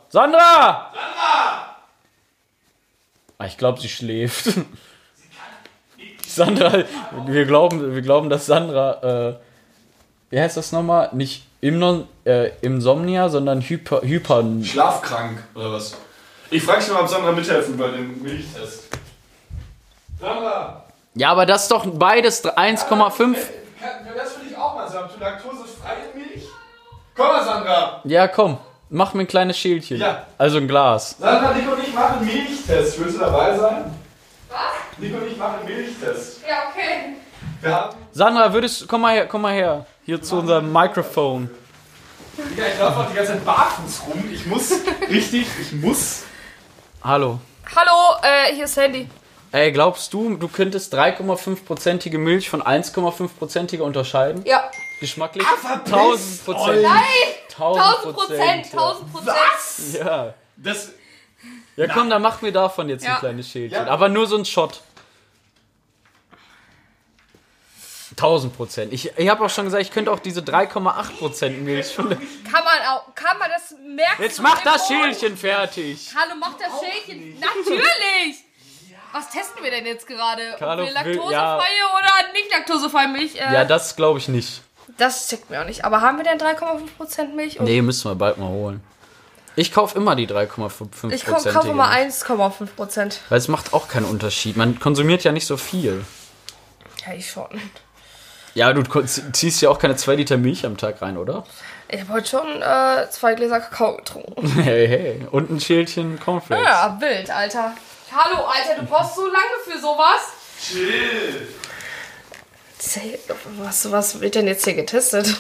Sandra! Sandra! Ah, ich glaube, sie schläft. [LAUGHS] Sandra, wir glauben, wir glauben, dass Sandra, äh, wie heißt das nochmal? Nicht Imnon, äh, Insomnia, sondern Hyper, Hyper, Schlafkrank oder was? Ich frage dich mal, ob Sandra mithelfen bei dem Milchtest. Sandra! Ja, aber das ist doch beides 1,5. Kann, das will ich auch mal sagen. Du laktosefreie Milch? Komm mal, Sandra! Ja, komm, mach mir ein kleines Schälchen. Ja. Also ein Glas. Sandra, Nico und ich machen Milchtest. Willst du dabei sein? Was? Nico und ich machen Milchtest. Ja, okay. Wir haben. Sandra, würdest komm mal her, komm mal her. Hier zu unserem Mikrofon. Ja, ich laufe auch die ganze Zeit barfuß rum. Ich muss. [LAUGHS] richtig, ich muss. Hallo. Hallo, äh, hier ist Sandy. Ey, glaubst du, du könntest 3,5%ige Milch von 1,5%iger unterscheiden? Ja. Geschmacklich? verpisst 1000 Prozent. Nein! 1000 1000 Prozent, 1000 Prozent. Ja. Das. Ja, komm, dann mach mir davon jetzt Ja. ein kleines Schälchen. Ja. Aber nur so ein Shot. 1000 Prozent. Ich, ich habe auch schon gesagt, ich könnte auch diese 3,8 Prozent Milch schon. Kann man auch, kann man das merken? Jetzt mach das? Schälchen fertig. Hallo, mach das Schälchen. Natürlich! Was testen wir denn jetzt gerade? Carlo Ob wir laktosefreie ja. oder nicht laktosefreie Milch? Äh, Ja, das glaube ich nicht. das checkt mir auch nicht. Aber haben wir denn 3,5% Milch? Nee, müssen wir bald mal holen. Ich kaufe immer die 3,5% ich kauf- kaufe mal 1,5%. Weil es macht auch keinen Unterschied. Man konsumiert ja nicht so viel. Ja, ich schon. Ja, du ziehst ja auch keine 2 Liter Milch am Tag rein, oder? Ich habe heute schon äh, zwei Gläser Kakao getrunken. [LAUGHS] Hey, hey. Und ein Schälchen Cornflakes. Ja, wild, Alter. Hallo, Alter, du brauchst so lange für sowas? Chill. Zäh- Was, was wird denn jetzt hier getestet?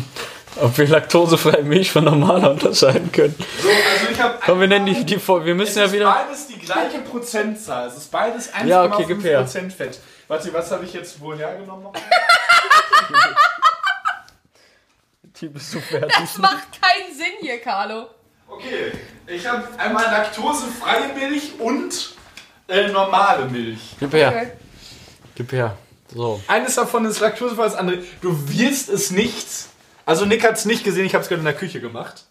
[LAUGHS] Ob wir laktosefreie Milch von normaler unterscheiden können. So, also ich habe Komm, wir nennen die, die vor. Wir müssen ja wieder. beides die gleiche Prozentzahl. Es ist beides 1,5% Ja, okay, her. Fett. Warte, was habe ich jetzt wohl hergenommen? [LAUGHS] [LAUGHS] Die bist du fertig. Das macht keinen Sinn hier, Carlo. Okay, ich habe einmal laktosefreie Milch und äh, normale Milch. Gib her. Gib her. So. Eines davon ist laktosefrei, das andere. Du wirst es nicht. Also Nick hat es nicht gesehen, ich habe es gerade in der Küche gemacht.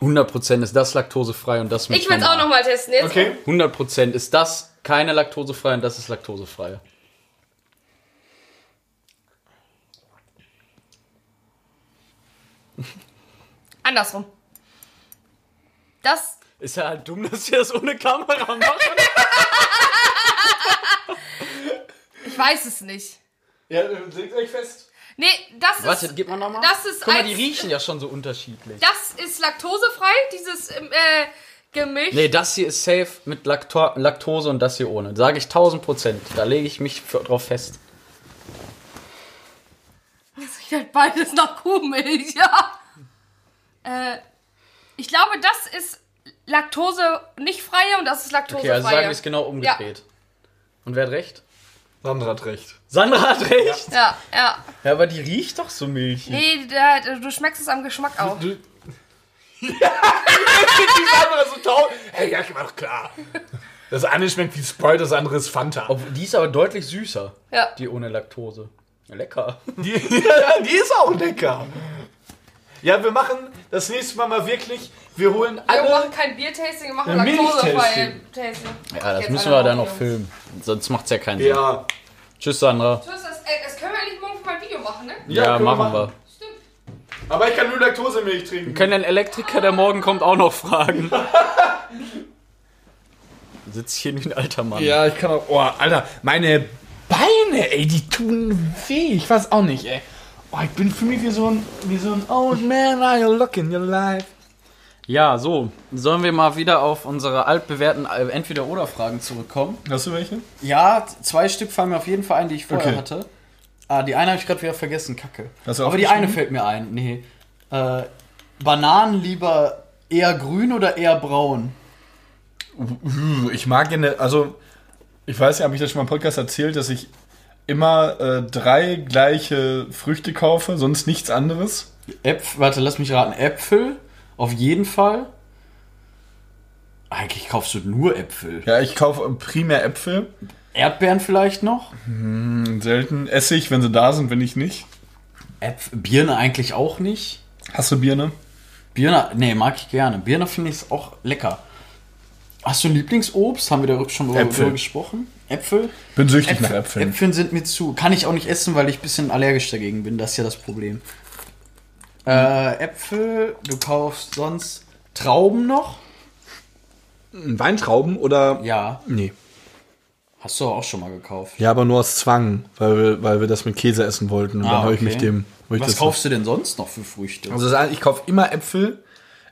Prozent ist das laktosefrei und das mit Ich will es auch nochmal testen. Jetzt. Okay. 100% ist das keine laktosefrei und das ist laktosefrei. [LAUGHS] Andersrum. Das. Ist ja halt dumm, dass wir das ohne Kamera machen. [LAUGHS] Ich weiß es nicht. Ja, legt euch fest. Nee, das Warte, ist. gib mal nochmal. Das ist Guck mal, die riechen ja schon so unterschiedlich. Das ist laktosefrei, dieses ähm, äh, Gemisch. Nee, das hier ist safe mit Lakto Laktose und das hier ohne. Sage ich 1000 Prozent. Da lege ich mich für, drauf fest. Das riecht halt beides nach Kuhmilch, [LAUGHS] ja. Äh, ich glaube, das ist Laktose nicht freie und das ist laktosefreie. Okay, also sagen wir es genau umgedreht. Und wer hat recht? Sandra hat recht. Sandra hat recht. Ja, ja. Ja, aber die riecht doch so milchig. Nee, da, du schmeckst es am Geschmack auch. [LAUGHS] Die Sandra so taub. Hey, ja, war doch klar. Das eine schmeckt wie Sprite, das andere ist Fanta. Ob- Die ist aber deutlich süßer. Ja. Die ohne Laktose. Lecker. Die, [LAUGHS] ja, die ist auch lecker. Ja, wir machen das nächste Mal mal wirklich. Wir holen Wir alle. machen kein Biertasting, wir machen Ja, laktosefreie Milchtasting. Tasting. Ja, das müssen wir dann noch filmen. Sonst macht es ja keinen Sinn. Ja, Tschüss, Sandra. Tschüss, das, ey, das können wir eigentlich morgen mal ein Video machen, ne? Ja, können wir machen wir. aber ich kann nur Laktosemilch trinken. Wir können den Elektriker, der morgen kommt, auch noch fragen. [LAUGHS] Sitzt hier wie ein alter Mann. Ja, ich kann auch. Oh, Alter, meine Beine, ey, die tun weh. Ich weiß auch nicht, ey. Oh, ich bin für mich wie so ein, wie so ein Old Man, are you looking your life? Ja, so. Sollen wir mal wieder auf unsere altbewährten äh, Entweder-Oder-Fragen zurückkommen? Hast du welche? Ja, zwei Stück fallen mir auf jeden Fall ein, die ich vorher Okay. hatte. Ah, die eine habe ich gerade wieder vergessen, kacke. Aber die eine fällt mir ein. Nee. Äh, Bananen lieber eher grün oder eher braun? Ich mag ja also ich weiß ja, habe ich das schon mal im Podcast erzählt, dass ich immer äh, drei gleiche Früchte kaufe, sonst nichts anderes. Äpfel, warte, lass mich raten. Äpfel, auf jeden Fall. Eigentlich kaufst du nur Äpfel. Ja, ich kaufe primär Äpfel, Erdbeeren vielleicht noch? selten Essig, wenn sie da sind, wenn ich nicht. Äpfel, Birne eigentlich auch nicht. Hast du Birne? Birne, nee, mag ich gerne. Birne finde ich auch lecker. Hast du ein Lieblingsobst? Haben wir da schon Äpfel. drüber gesprochen? Äpfel? Bin süchtig nach Äpfel, Äpfeln. Äpfeln sind mir zu. Kann ich auch nicht essen, weil ich ein bisschen allergisch dagegen bin. Das ist ja das Problem. Äh, Äpfel, du kaufst sonst Trauben noch? Weintrauben oder? Ja. Nee. Hast du auch schon mal gekauft. Ja, aber nur aus Zwang, weil wir, weil wir das mit Käse essen wollten. Und dann habe ich mich dem. ich Ah, Was kaufst du denn sonst noch für Früchte? Also ich kaufe immer Äpfel.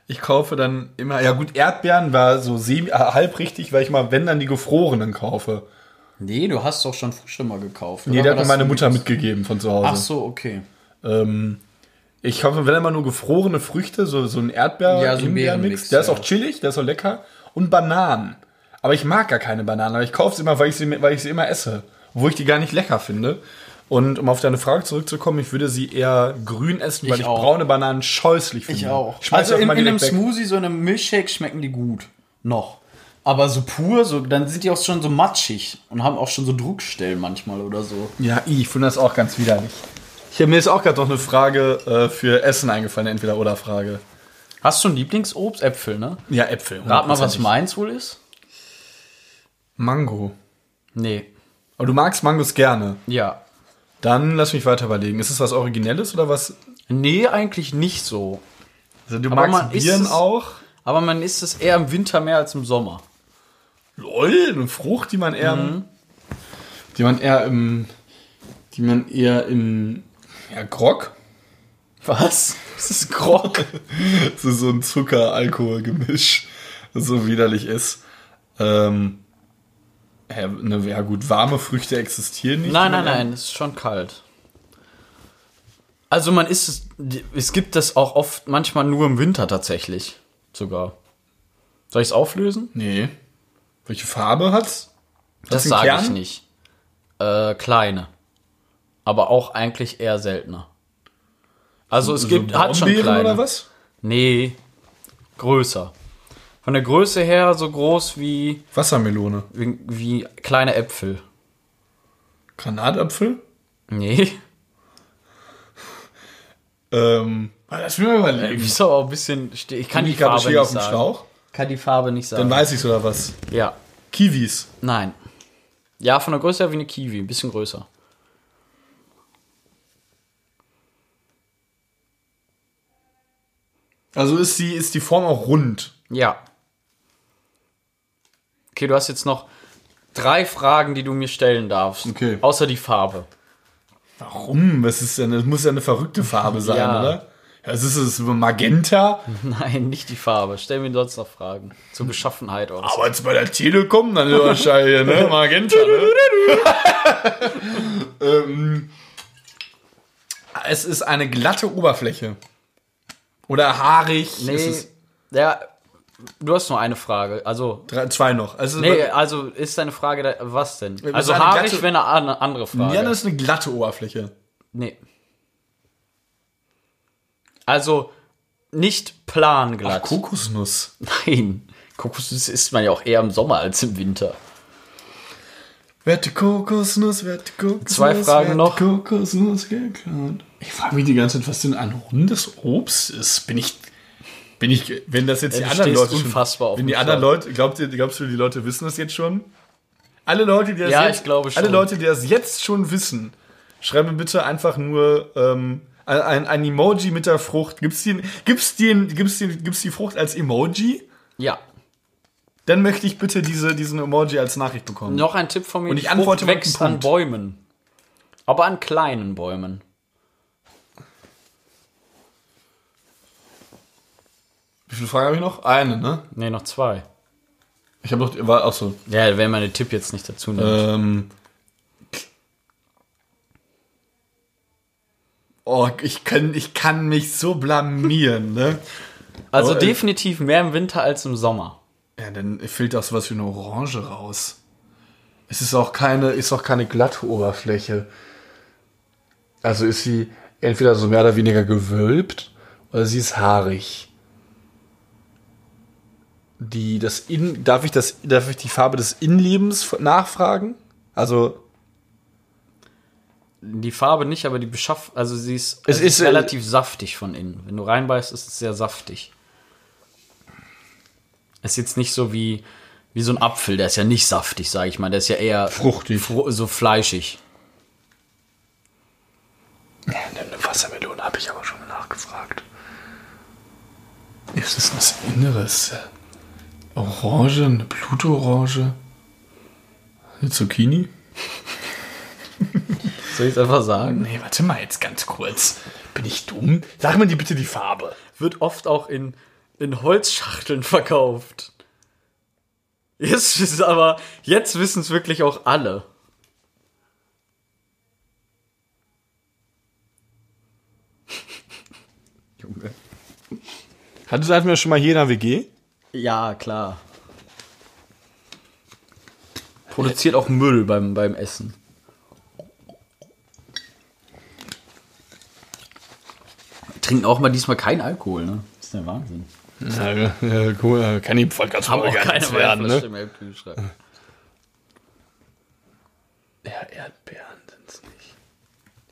Ich kaufe dann immer, ja gut, Erdbeeren war so semi, äh, halb richtig, weil ich mal, wenn dann die gefrorenen kaufe. nee, du hast doch schon Früchte mal gekauft. Nee, der hat mir meine ein- Mutter mitgegeben von zu Hause. Ach so, okay. Ähm, ich kaufe, wenn immer nur gefrorene Früchte, so, so ein erdbeer Ja, so ein. Beerenmix, Der ist ja. auch chillig, der ist auch lecker. Und Bananen. Aber ich mag gar keine Bananen, aber ich kaufe sie immer, weil ich sie, weil ich sie immer esse. Obwohl ich die gar nicht lecker finde. Und um auf deine Frage zurückzukommen, ich würde sie eher grün essen, weil Ich auch. braune Bananen scheußlich finde. Ich auch. Schmeiß also auch in, in einem weg. Smoothie, so in einem Milchshake schmecken die gut. Noch. Aber so pur, so, dann sind die auch schon so matschig und haben auch schon so Druckstellen manchmal oder so. Ja, ich finde das auch ganz widerlich. Hier, mir ist auch gerade noch eine Frage äh, für Essen eingefallen, eine Entweder-Oder-Frage. Hast du ein Lieblingsobst? Äpfel, ne? Ja, Äpfel. Rat mal, was meins wohl ist? Mango. Nee. Aber du magst Mangos gerne. Ja. Dann lass mich weiter überlegen. Ist es was Originelles oder was? Nee, eigentlich nicht so. Also du Aber magst Bieren es- auch? Aber man isst es eher im Winter mehr als im Sommer. Lol, eine Frucht, die man eher, Mhm. die man eher im, die man eher im, ja, Grog. Was? Das ist Grog. [LAUGHS] Das ist so ein Zucker-Alkohol-Gemisch, das so widerlich ist. Ähm, Ja, ne, ja gut, warme Früchte existieren nicht. Nein, nein, nein, es ist schon kalt. Also man isst es, es gibt das auch oft, manchmal nur im Winter tatsächlich sogar. Soll ich es auflösen? Nee. Welche Farbe hat's? Das einen sage ich nicht. Äh, kleine. Aber auch eigentlich eher seltener. Also es gibt, hat schon kleine. oder was? Nee, größer. Von der Größe her so groß wie, Wassermelone. wie, wie kleine Äpfel. Granatapfel? Nee. Ähm, lass mich mal überlegen. Ist aber auch ein bisschen. Ich kann die Ich habe Farbe nicht auf dem sagen. Schlauch. Kann die Farbe nicht sagen. Dann weiß ich's oder was? ja. Kiwis. Nein. Ja, von der Größe her wie eine Kiwi, ein bisschen größer. Also ist die, ist die Form auch rund. Ja. Okay, du hast jetzt noch drei Fragen, die du mir stellen darfst. Okay. Außer die Farbe. Warum? Was ist denn? Das muss ja eine verrückte Farbe sein, Ja. oder? Ja, es ist es Magenta. [LAUGHS] Nein, nicht die Farbe. Stell mir sonst noch Fragen. Zur Beschaffenheit oder. Aber jetzt bei der Telekom, dann ist wahrscheinlich, ne? [LAUGHS] Magenta, ne? [LAUGHS] ähm, es ist eine glatte Oberfläche. Oder haarig. Nee, ja, du hast nur eine Frage. Also, drei, zwei noch. Also, nee, also ist deine Frage, da, was denn? Also haarig glatte- wäre eine an- andere Frage. ja, das ist eine glatte Oberfläche. nee. Also, nicht planglatt. Kokosnuss. [LAUGHS] Nein. Kokosnuss isst man ja auch eher im Sommer als im Winter. Wette Kokosnuss, wette Kokosnuss. Zwei Fragen noch. Kokosnuss geklaut. Ich frage mich die ganze Zeit, was denn ein rundes Obst ist. Bin ich. Bin ich, wenn das jetzt Ja, die anderen Leute unfassbar auf wenn die anderen. Leute, glaubt ihr, glaubst du, die Leute wissen das jetzt schon? Alle Leute, die das Ja, jetzt, ich glaube schon. alle Leute, die das jetzt schon wissen, schreiben bitte einfach nur ähm, ein, ein, Emoji mit der Frucht. Gibt's die, gibt's die, gibt's die, gibt's die Frucht als Emoji? Ja. Dann möchte ich bitte diese, diesen Emoji als Nachricht bekommen. Noch ein Tipp von mir. Und ich antworte wächst an. Bäumen. Aber an kleinen Bäumen. Wie viele Fragen habe ich noch? Eine, ne? Nee, noch zwei. Ich habe noch, war auch so. Ja, wenn man den Tipp jetzt nicht dazu nimmt. Ähm. Oh, ich kann, ich kann mich so blamieren, ne? also oh, äh, definitiv mehr im Winter als im Sommer. Ja, dann fehlt auch sowas wie eine Orange raus. Es ist auch keine, ist auch keine glatte Oberfläche. Also ist sie entweder so mehr oder weniger gewölbt oder sie ist haarig. Die, das In, darf ich das, darf ich die Farbe des Innenlebens nachfragen? Also, Die Farbe nicht, aber die Beschaff... Also sie ist, Es es ist, ist äh, relativ saftig von innen. Wenn du reinbeißt, ist es sehr saftig. Ist jetzt nicht so wie, wie so ein Apfel. Der ist ja nicht saftig, sage ich mal. Der ist ja eher... Fruchtig. fru- so fleischig. Eine Wassermelone habe ich aber schon nachgefragt. Ist es was Inneres? Orange, eine Blutorange? Eine Zucchini? [LAUGHS] Soll ich es einfach sagen? Nee, warte mal jetzt ganz kurz. Bin ich dumm? Sag mir die bitte die Farbe. Wird oft auch in, in Holzschachteln verkauft. Jetzt ist aber, jetzt wissen es wirklich auch alle. Junge. Hatte das mir schon mal hier in der WG? Ja, klar. Produziert auch Müll beim, beim Essen. Trinken auch mal diesmal kein Alkohol, ne? Das ist der Wahnsinn. Ja, ja, cool. Kann die Podcast Haben auch gar keine werden, ne? mehr im Kühlschrank. Ja, Erdbeeren sind's nicht.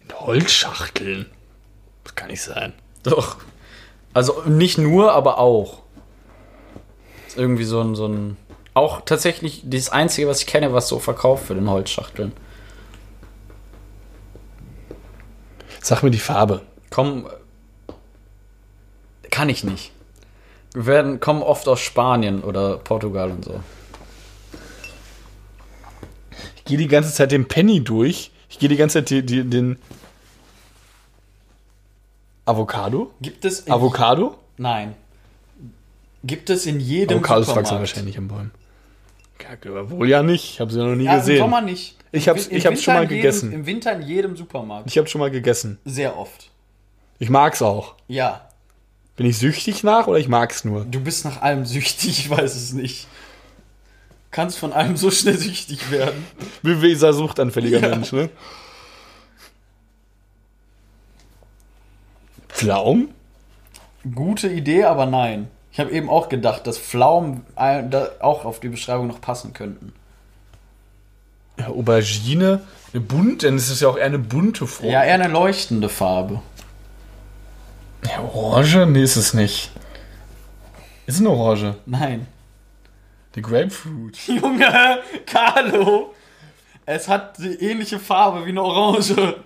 In Holzschachteln. Das kann nicht sein. Doch. Also nicht nur, aber auch. Irgendwie so ein, so ein. Auch tatsächlich das Einzige, was ich kenne, was so verkauft wird in Holzschachteln. Sag mir die Farbe. Kommen. Kann ich nicht. Werden, kommen oft aus Spanien oder Portugal und so. Ich gehe die ganze Zeit den Penny durch. Ich gehe die ganze Zeit die, die, den Avocado. Gibt es Avocado? Nein. Gibt es in jedem wachsen Supermarkt. wahrscheinlich an Bäumen. Ja, wohl ja nicht. Ich habe sie noch nie Ja, im gesehen. Sommer nicht. Ich hab's- Im ich hab's schon mal jedem, gegessen. Im Winter in jedem Supermarkt. Ich habe schon mal gegessen. Sehr oft. Ich mag's auch. Ja. Bin ich süchtig nach oder ich mag's nur? Du bist nach allem süchtig, ich weiß es nicht. Kannst von allem so schnell süchtig werden. Wie dieser suchtanfälliger Ja. Mensch, ne? Pflaum? Gute Idee, aber nein. Ich habe eben auch gedacht, dass Pflaumen äh, auch auf die Beschreibung noch passen könnten. Ja, Aubergine? Eine bunt, denn es ist ja auch eher eine bunte Frucht. Ja, eher eine leuchtende Farbe. Ja, Orange? Nee, ist es nicht. Ist eine Orange. Nein. Die Grapefruit. [LAUGHS] Junge, Carlo! Es hat die ähnliche Farbe wie eine Orange.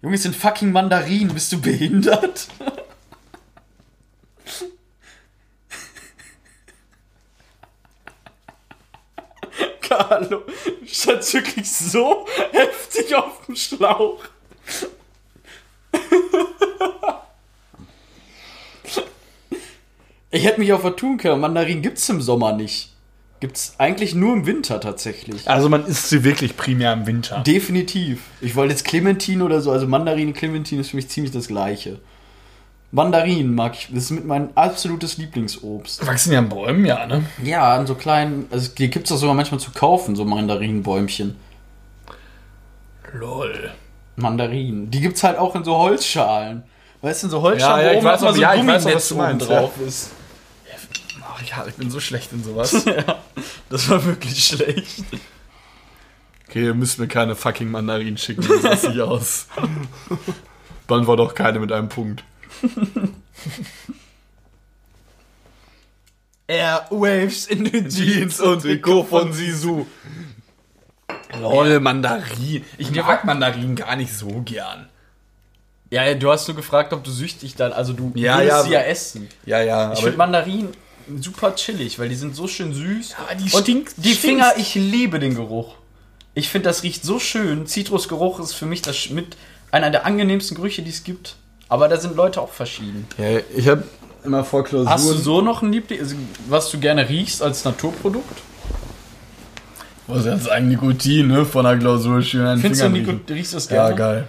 Junge, es sind fucking Mandarinen. Bist du behindert? [LAUGHS] Carlo, du standst wirklich so heftig auf dem Schlauch. Ich hätte mich auch vertun können. Mandarinen gibt's im Sommer nicht. Gibt's eigentlich nur im Winter tatsächlich. Also man isst sie wirklich primär im Winter. Definitiv. Ich wollte jetzt Clementine oder so, also Mandarine, Clementine ist für mich ziemlich das gleiche. Mandarinen mag ich, das ist mit mein absolutes Lieblingsobst. Wachsen ja an Bäumen, ja, ne? Ja, an so kleinen, also die gibt's auch sogar manchmal zu kaufen, so Mandarinenbäumchen. Lol. Mandarinen. Die gibt's halt auch in so Holzschalen. Weißt du, in so Holzschalen, Ja, ja, oben weiß mal so ja, Gumminetz oben drauf ist. Ach ja, ich bin so schlecht in sowas. [LAUGHS] Das war wirklich schlecht. Okay, ihr müsst mir keine fucking Mandarinen schicken, das sieht aus. [LAUGHS] Beantworte auch keine mit einem Punkt. [LAUGHS] Airwaves in den Jeans und Trikot von Sisu. Lol, Mandarin. Ich mag Mandarinen gar nicht so gern. Ja, du hast nur gefragt, ob du süchtig dann, also du Ja, würdest ja, sie ja essen. Ja, ja, Ich finde Mandarinen super chillig, weil die sind so schön süß. Ja, die und stinkt- die stinkt. Finger, ich liebe den Geruch. Ich finde, das riecht so schön. Zitrusgeruch ist für mich das mit einer der angenehmsten Gerüche, die es gibt. Aber da sind Leute auch verschieden. ja, ich habe immer vor Klausuren. Hast du so noch ein Liebling, also, was du gerne riechst als Naturprodukt? Was jetzt sagen, Nikotin, ne? Von der Klausur schön an den Findest du, Fingern du riechst das Ja, gerne? geil.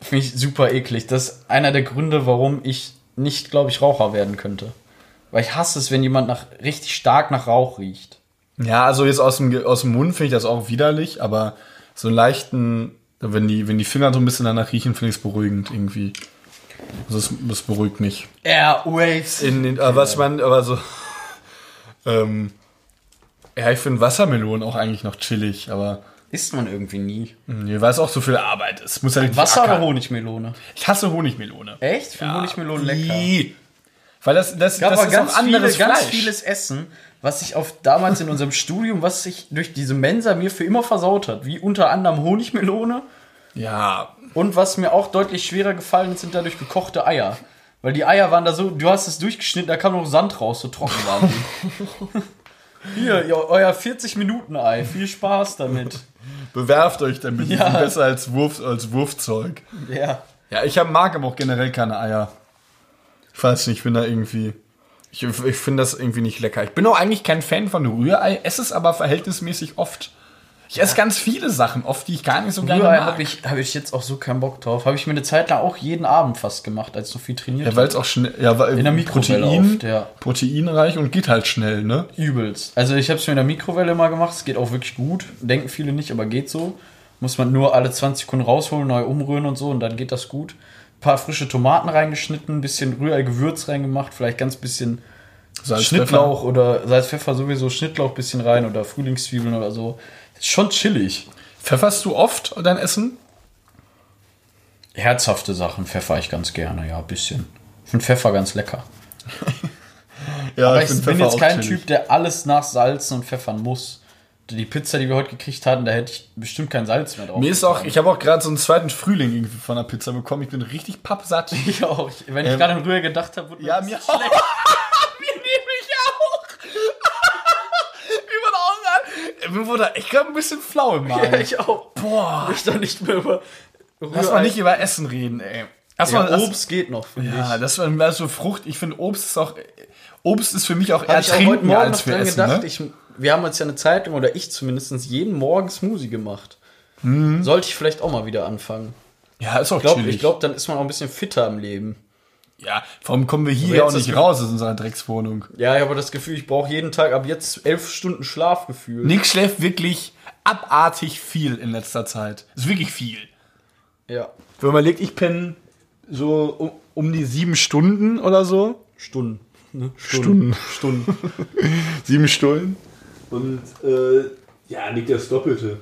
Finde ich super eklig. Das ist einer der Gründe, warum ich nicht, glaube ich, Raucher werden könnte. Weil ich hasse es, wenn jemand nach richtig stark nach Rauch riecht. Ja, also jetzt aus dem, aus dem Mund finde ich das auch widerlich, aber so einen leichten, wenn die, wenn die Finger so ein bisschen danach riechen, finde ich es beruhigend irgendwie. Das, das beruhigt mich. Airwaves. In den, aber was man, aber so, [LAUGHS] ähm, ja, ich finde Wassermelonen auch eigentlich noch chillig, aber Isst man irgendwie nie. nee, weil es auch so viel Arbeit ist. Muss ja richtig Wasser oder ackern. Honigmelone? Ich hasse Honigmelone. Echt? Ich finde Honigmelone lecker. Ii. Weil das, das, gab das ist ganz, auch anderes viele, ganz Fleisch. vieles Essen, was sich auf damals in unserem [LAUGHS] Studium, was sich durch diese Mensa mir für immer versaut hat. Wie unter anderem Honigmelone. Ja, Und was mir auch deutlich schwerer gefallen ist, sind dadurch gekochte Eier. Weil die Eier waren da so, du hast es durchgeschnitten, da kam noch Sand raus, so trocken waren die. [LAUGHS] Hier, ihr, euer 40-Minuten-Ei. Viel Spaß damit. bewerft euch damit. Die Ja. sind besser als, Wurf, als Wurfzeug. Ja. Ja, ich hab, mag aber auch generell keine Eier. Ich weiß nicht, ich bin da irgendwie. Ich, ich finde das irgendwie nicht lecker. Ich bin auch eigentlich kein Fan von Rührei, esse es aber verhältnismäßig oft. Ich esse ganz viele Sachen, oft die ich gar nicht so gerne Rührei mag. habe ich, hab ich jetzt auch so keinen Bock drauf. Habe ich mir eine Zeit lang auch jeden Abend fast gemacht, als ich noch viel trainiert ja, weil es auch schnell, ja, weil In der Mikrowelle Protein, oft, ja. proteinreich und geht halt schnell, ne? Übelst. Also ich habe es mir in der Mikrowelle mal gemacht. Es geht auch wirklich gut. Denken viele nicht, aber geht so. Muss man nur alle 20 Sekunden rausholen, neu umrühren und so und dann geht das gut. Ein paar frische Tomaten reingeschnitten, ein bisschen Rührei-Gewürz reingemacht, vielleicht ganz bisschen Salz, Schnittlauch oder Salz, Pfeffer sowieso, Schnittlauch bisschen rein oder Frühlingszwiebeln oder so. Ist schon chillig. Pfeffer. Pfefferst du oft dein Essen? Herzhafte Sachen pfeffer ich ganz gerne, ja, ein bisschen. Ich finde Pfeffer ganz lecker. [LAUGHS] Ja, Aber ich, find bin Pfeffer jetzt kein chillig. Typ, der alles nach Salzen und Pfeffern muss. Die Pizza, die wir heute gekriegt hatten, da hätte ich bestimmt kein Salz mehr drauf. Mir ist auch, ich habe auch gerade so einen zweiten Frühling irgendwie von der Pizza bekommen. Ich bin richtig pappsatt. [LAUGHS] Ich auch. Ich, wenn ich Ähm, gerade an Rührei gedacht habe, wurde Ja, ein mir auch. schlecht. [LAUGHS] mir nämlich auch. Wie man auch sagt. Mir wurde echt gerade ein bisschen flau im Magen. Ja, ich auch. Boah. Ich doch nicht mehr über Lass mal nicht über Essen reden, ey. Lass Ja, mal, lass- Obst geht noch, finde Ja, ich. das war so Frucht. Ich finde, Obst ist auch. Obst ist für mich auch eher ich auch heute trinken Morgen als noch für dran Essen. gedacht. Ne? Ich, wir haben uns ja eine Zeitung, oder ich zumindest, jeden Morgen Smoothie gemacht. Mhm. Sollte ich vielleicht auch mal wieder anfangen. Ja, ist auch Ich glaube, chillig. ich glaub, dann ist man auch ein bisschen fitter im Leben. Ja, warum kommen wir hier ja auch nicht das- raus aus unserer Dreckswohnung? Ja, ich habe das Gefühl, ich brauche jeden Tag ab jetzt elf Stunden Schlafgefühl. Nick schläft wirklich abartig viel in letzter Zeit. Ist wirklich viel. Ja, Wenn man überlegt, ich penne so um, um die sieben Stunden oder so. Stunden. Ne? Stunden. Stunden. [LAUGHS] Sieben Stunden. Und äh, ja, Nick das Doppelte.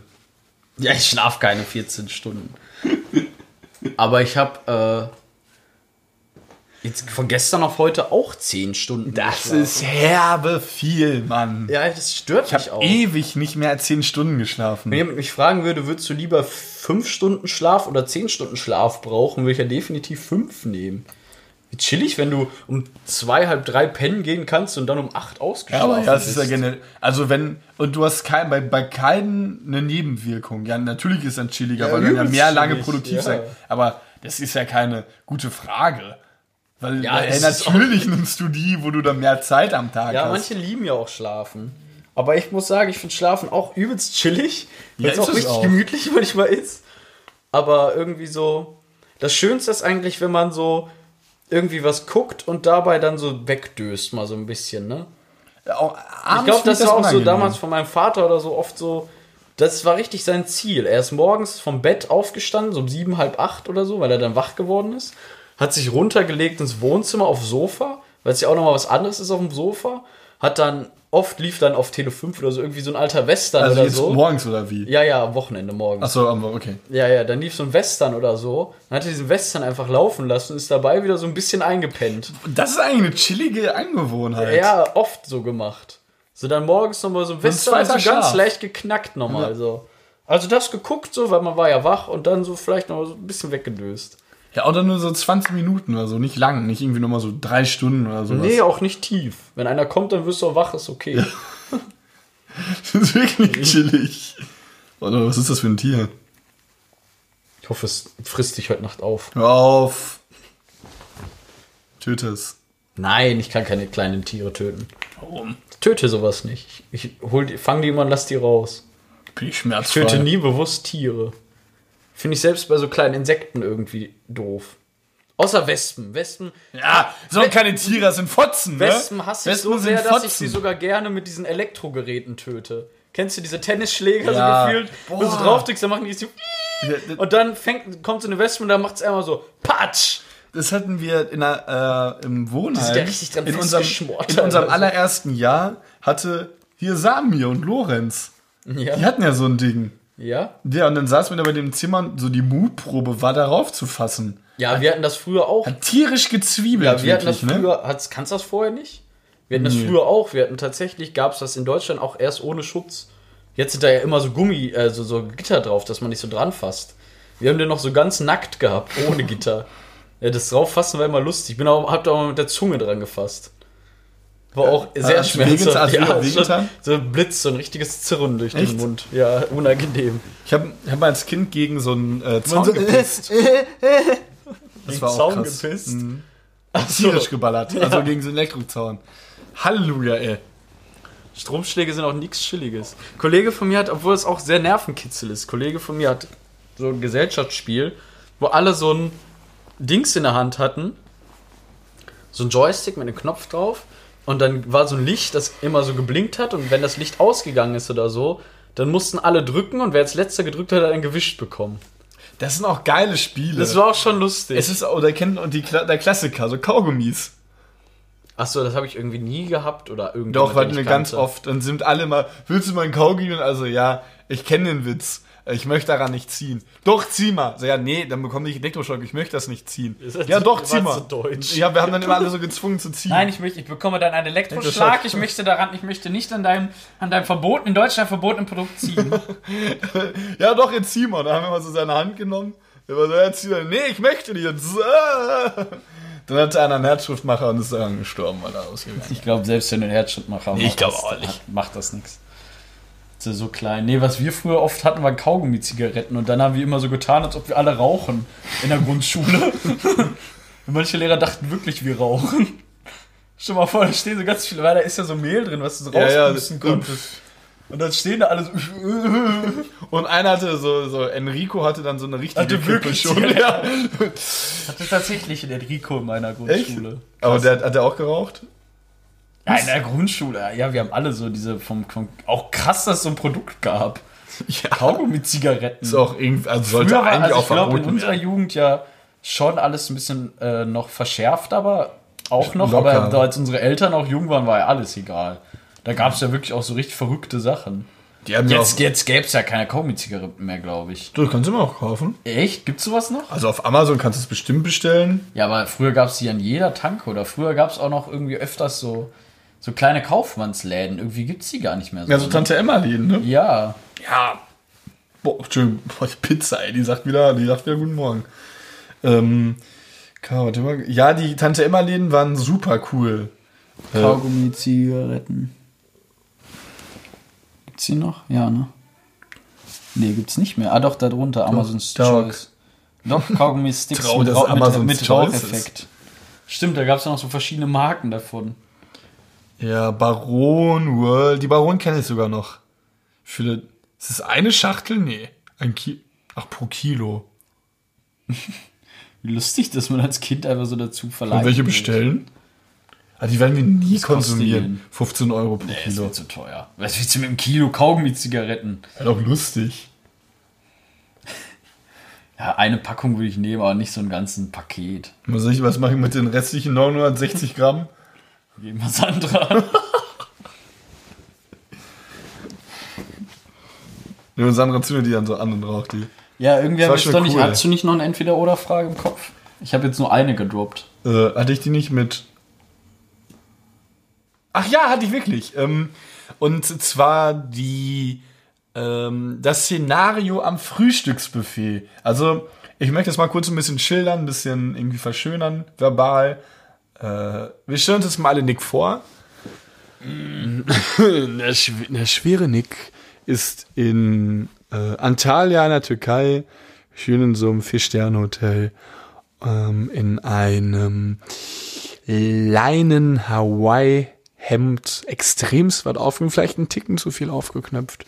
Ja, ich schlafe keine 14 Stunden. Aber ich habe äh, jetzt von gestern auf heute auch 10 Stunden. Das ist herbe viel, Mann. Ja, das stört Ich mich habe auch. ewig nicht mehr als zehn Stunden geschlafen. Wenn jemand mich fragen würde, würdest du lieber 5 Stunden Schlaf oder 10 Stunden Schlaf brauchen, würde ich ja definitiv 5 nehmen. Wie chillig, wenn du um zwei, halb drei pennen gehen kannst und dann um 8 Ja, ausgeschlafen aber ja, das ist ja generell. Also wenn, und du hast kein, bei, bei keinen eine Nebenwirkung. Ja, natürlich ist dann chilliger, Ja, weil du ja mehr lange produktiv ja. sein. Aber das ist ja keine gute Frage. Weil Ja, ist natürlich nimmst du die, wo du dann mehr Zeit am Tag Ja, hast. manche lieben ja auch Schlafen. Aber ich muss sagen, ich finde Schlafen auch übelst chillig. Weil Ja, es ist auch richtig auch. gemütlich [LAUGHS] manchmal ist. Aber irgendwie so. Das Schönste ist eigentlich, wenn man so irgendwie was guckt und dabei dann so wegdöst, mal so ein bisschen, ne? Auch, Ich glaube, das finde war auch so unangenehm. damals von meinem Vater oder so oft so. Das war richtig sein Ziel. Er ist morgens vom Bett aufgestanden, so um sieben, halb acht oder so, weil er dann wach geworden ist. Hat sich runtergelegt ins Wohnzimmer aufs Sofa, weil es ja auch nochmal was anderes ist auf dem Sofa. Hat dann, oft lief dann auf Tele 5 oder so irgendwie so ein alter Western Also oder so. morgens oder wie? Ja, ja, am Wochenende morgens. Achso, aber okay. Ja, ja, dann lief so ein Western oder so. Dann hat er diesen Western einfach laufen lassen und ist dabei wieder so ein bisschen eingepennt. Das ist eigentlich eine chillige Angewohnheit. Ja, oft so gemacht. So dann morgens nochmal so ein Western und so zweiter ganz leicht geknackt nochmal so. Also das geguckt so, weil man war ja wach und dann so vielleicht noch so ein bisschen weggedöst. Ja, oder nur so 20 Minuten oder so, nicht lang, nicht irgendwie nochmal so drei Stunden oder so. Nee, auch nicht tief. Wenn einer kommt, dann wirst du auch wach, ist okay. [LAUGHS] Das ist wirklich chillig. Oder was ist das für ein Tier? Ich hoffe, es frisst dich heute Nacht auf. Hör auf. Töte es. Nein, ich kann keine kleinen Tiere töten. Warum? Ich töte sowas nicht. Ich hol die, fang die immer und lass die raus. Bin ich Ich schmerzfrei. töte nie bewusst Tiere. Finde ich selbst bei so kleinen Insekten irgendwie doof. Außer Wespen. Wespen, Ja, sind keine Tiere, das sind Fotzen, ne? Wespen hasse ich Wespen so sehr, dass ich sie sogar gerne mit diesen Elektrogeräten töte. Kennst du diese Tennisschläger Ja. so gefühlt? Wo du so Boah. drauf drückst, dann machen die so. Und dann fängt, kommt so eine Wespe und dann macht es einmal so Patsch! Das hatten wir in der, äh, im Wohnheim. sind ja richtig dran in unserem, in unserem allerersten Jahr hatte hier Samir und Lorenz. Die Ja. hatten ja so ein Ding. Ja? Ja, und dann saßen wir da bei dem Zimmer so die Mutprobe war darauf zu fassen. Ja, wir hatten das früher auch. Hat tierisch gezwiebelt, Ja, wir hatten das wirklich, ne? früher. Hat's, kannst du das vorher nicht? Wir hatten das Nee. früher auch. Wir hatten tatsächlich, gab es das in Deutschland auch erst ohne Schutz. Jetzt sind da ja immer so Gummi, also so Gitter drauf, dass man nicht so dran fasst. Wir haben den noch so ganz nackt gehabt, ohne Gitter. [LAUGHS] Ja, das drauffassen war immer lustig. Ich bin auch, hab da auch mal mit der Zunge dran gefasst. War auch sehr hast du wehgetan- schmerzhaft. du Ja, so ein Blitz, so ein richtiges Zirren durch Echt? den Mund. Ja, unangenehm. Ich habe hab mal als Kind gegen so einen äh, Zaun gepisst. [LAUGHS] Das war auch Zaun krass. gepisst. Mhm. So. Tierisch geballert. Also gegen so einen Elektrozaun. Halleluja, ey. Stromschläge sind auch nichts Chilliges. Ein Kollege von mir hat, obwohl es auch sehr Nervenkitzel ist, Kollege von mir hat so ein Gesellschaftsspiel, wo alle so ein Dings in der Hand hatten. So ein Joystick mit einem Knopf drauf. Und dann war so ein Licht, das immer so geblinkt hat. Und wenn das Licht ausgegangen ist oder so, dann mussten alle drücken. Und wer als letzter gedrückt hat, hat ein gewischt bekommen. Das sind auch geile Spiele. Das war auch schon lustig. es ist, oder kennt und die, der Klassiker, so Kaugummis. Achso, das habe ich irgendwie nie gehabt oder irgendwie. Doch, hatten wir ganz oft. Dann sind alle mal, willst du mal einen Kaugummi? Und also, ja, ich kenne den Witz. Ich möchte daran nicht ziehen. Doch, zieh mal. So, ja, nee, dann bekomme ich Elektroschock. Ich möchte das nicht ziehen. das Ja, so- doch, zieh mal. so deutsch. Ja, wir haben dann immer alle so gezwungen zu ziehen. Nein, ich, möchte, ich bekomme dann einen Elektroschlag. Ich möchte daran, ich möchte nicht an deinem, an deinem verbotenen, in Deutschland verbotenen Produkt ziehen. [LAUGHS] Ja, doch, jetzt zieh mal. Da haben wir mal so seine Hand genommen. Der war so, ja, zieh mal. Nee, ich möchte nicht. Ah. Dann hatte einer einen Herzschriftmacher und ist daran gestorben, weil er ausgegangen Ich glaube, selbst wenn du einen Herzschrittmacher Nee, ich machst, glaub das- auch nicht. hat- macht das nichts. So, so klein. Nee, was wir früher oft hatten, waren Kaugummi-Zigaretten. Und dann haben wir immer so getan, als ob wir alle rauchen in der Grundschule. Und [LAUGHS] manche Lehrer dachten wirklich, wir rauchen. Stell mal vor, da stehen so ganz viele, weil da ist ja so Mehl drin, was du so Ja, ja, rauspusten konntest. Und dann stehen da alle so. [LAUGHS] Und einer hatte so, so Enrico hatte dann so eine richtige Hatte wirklich schon. Ja. hatte tatsächlich den Enrico in meiner? Grundschule. Aber der hat er auch geraucht? Ja, in der Grundschule. Ja, wir haben alle so diese vom, vom auch krass, dass es so ein Produkt gab. Ja. Kaugummi Zigaretten. Ist auch irgendwie, also sollte Früher war, eigentlich also auch ich glaube, in verboten unserer. Jugend ja schon alles ein bisschen äh, noch verschärft, aber auch noch. Locker. Aber als unsere Eltern auch jung waren, war ja alles egal. Da gab es ja wirklich auch so richtig verrückte Sachen. Die haben ja Jetzt, auch, jetzt gäbe es ja keine Kaugummi-Zigaretten mehr, glaube ich. du kannst immer auch kaufen. Echt? Gibt's sowas noch? Also auf Amazon kannst du es bestimmt bestellen. Ja, aber früher gab es die an jeder Tanke oder früher gab es auch noch irgendwie öfters so, so kleine Kaufmannsläden. Irgendwie gibt es die gar nicht mehr so. Ja, so Tante Emma-Läden, ne? ja. Ja. Boah, Entschuldigung, boah, die Pizza, ey, die sagt wieder, die sagt wieder Guten Morgen. Ähm, warte mal. ja, die Tante Emma-Läden waren super cool. Kaugummi-Zigaretten. Gibt's die noch? Ja, ne? Nee, gibt's nicht mehr. Ah, doch, da drunter, Amazon's Dog. Choice. Doch, Kaugummi-Sticks Trau, mit, mit, mit Raucheffekt. Stimmt, da gab's ja noch so verschiedene Marken davon. Ja, Baron World. Die Baron kenne ich sogar noch. Für, ist das eine Schachtel? Nee. Ein Ki Ach, pro Kilo. [LAUGHS] Wie lustig, dass man als Kind einfach so dazu verleiht. Und welche bestellen? Ah, die werden wir nie die konsumieren. denn? 15 Euro pro Nee, ist Kilo. mir zu teuer. Was willst du mit einem Kilo Kaugummi-Zigaretten? Ja, doch lustig. [LAUGHS] Ja, eine Packung würde ich nehmen, aber nicht so ein ganzen Paket. Was, ich, was mache ich mit den restlichen 960 Gramm? Geben wir Sandra. [LAUGHS] Ja, Sandra zündet die dann so an und raucht die. Ja, irgendwie Das war hab ich doch nicht. cool. Hast du nicht noch eine Entweder-Oder-Frage im Kopf? Ich habe jetzt nur eine gedroppt. Äh, hatte ich die nicht mit. Ach ja, hatte ich wirklich. Ähm, und zwar die ähm, das Szenario am Frühstücksbuffet. Also, ich möchte das mal kurz ein bisschen schildern, ein bisschen irgendwie verschönern, verbal. Äh, wir stellen uns das mal alle Nick vor. [LAUGHS] der, schw der schwere Nick ist in äh, Antalya in der Türkei, schön in so einem Vier-Sterne-Hotel, ähm, in einem Leinen Hawaii Hemd extremst weit aufgeknöpft, vielleicht einen Ticken zu viel aufgeknöpft,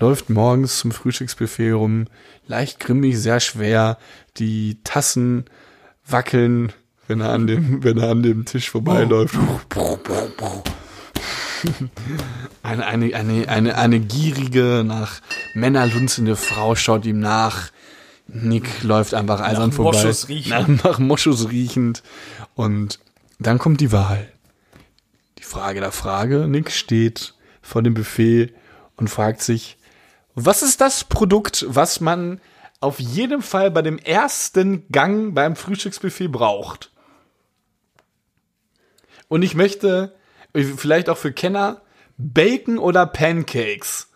läuft morgens zum Frühstücksbuffet rum, leicht grimmig, sehr schwer, die Tassen wackeln, wenn er an dem, wenn er an dem Tisch vorbeiläuft. [LAUGHS] Eine, eine, eine, eine, eine gierige, nach Männer lunzende Frau schaut ihm nach. Nick läuft einfach eisern vorbei. Moschus riechend. Nach, nach Moschus riechend. Und dann kommt die Wahl. Die Frage der Frage. Nick steht vor dem Buffet und fragt sich, was ist das Produkt, was man auf jeden Fall bei dem ersten Gang beim Frühstücksbuffet braucht? Und ich möchte, vielleicht auch für Kenner, Bacon oder Pancakes?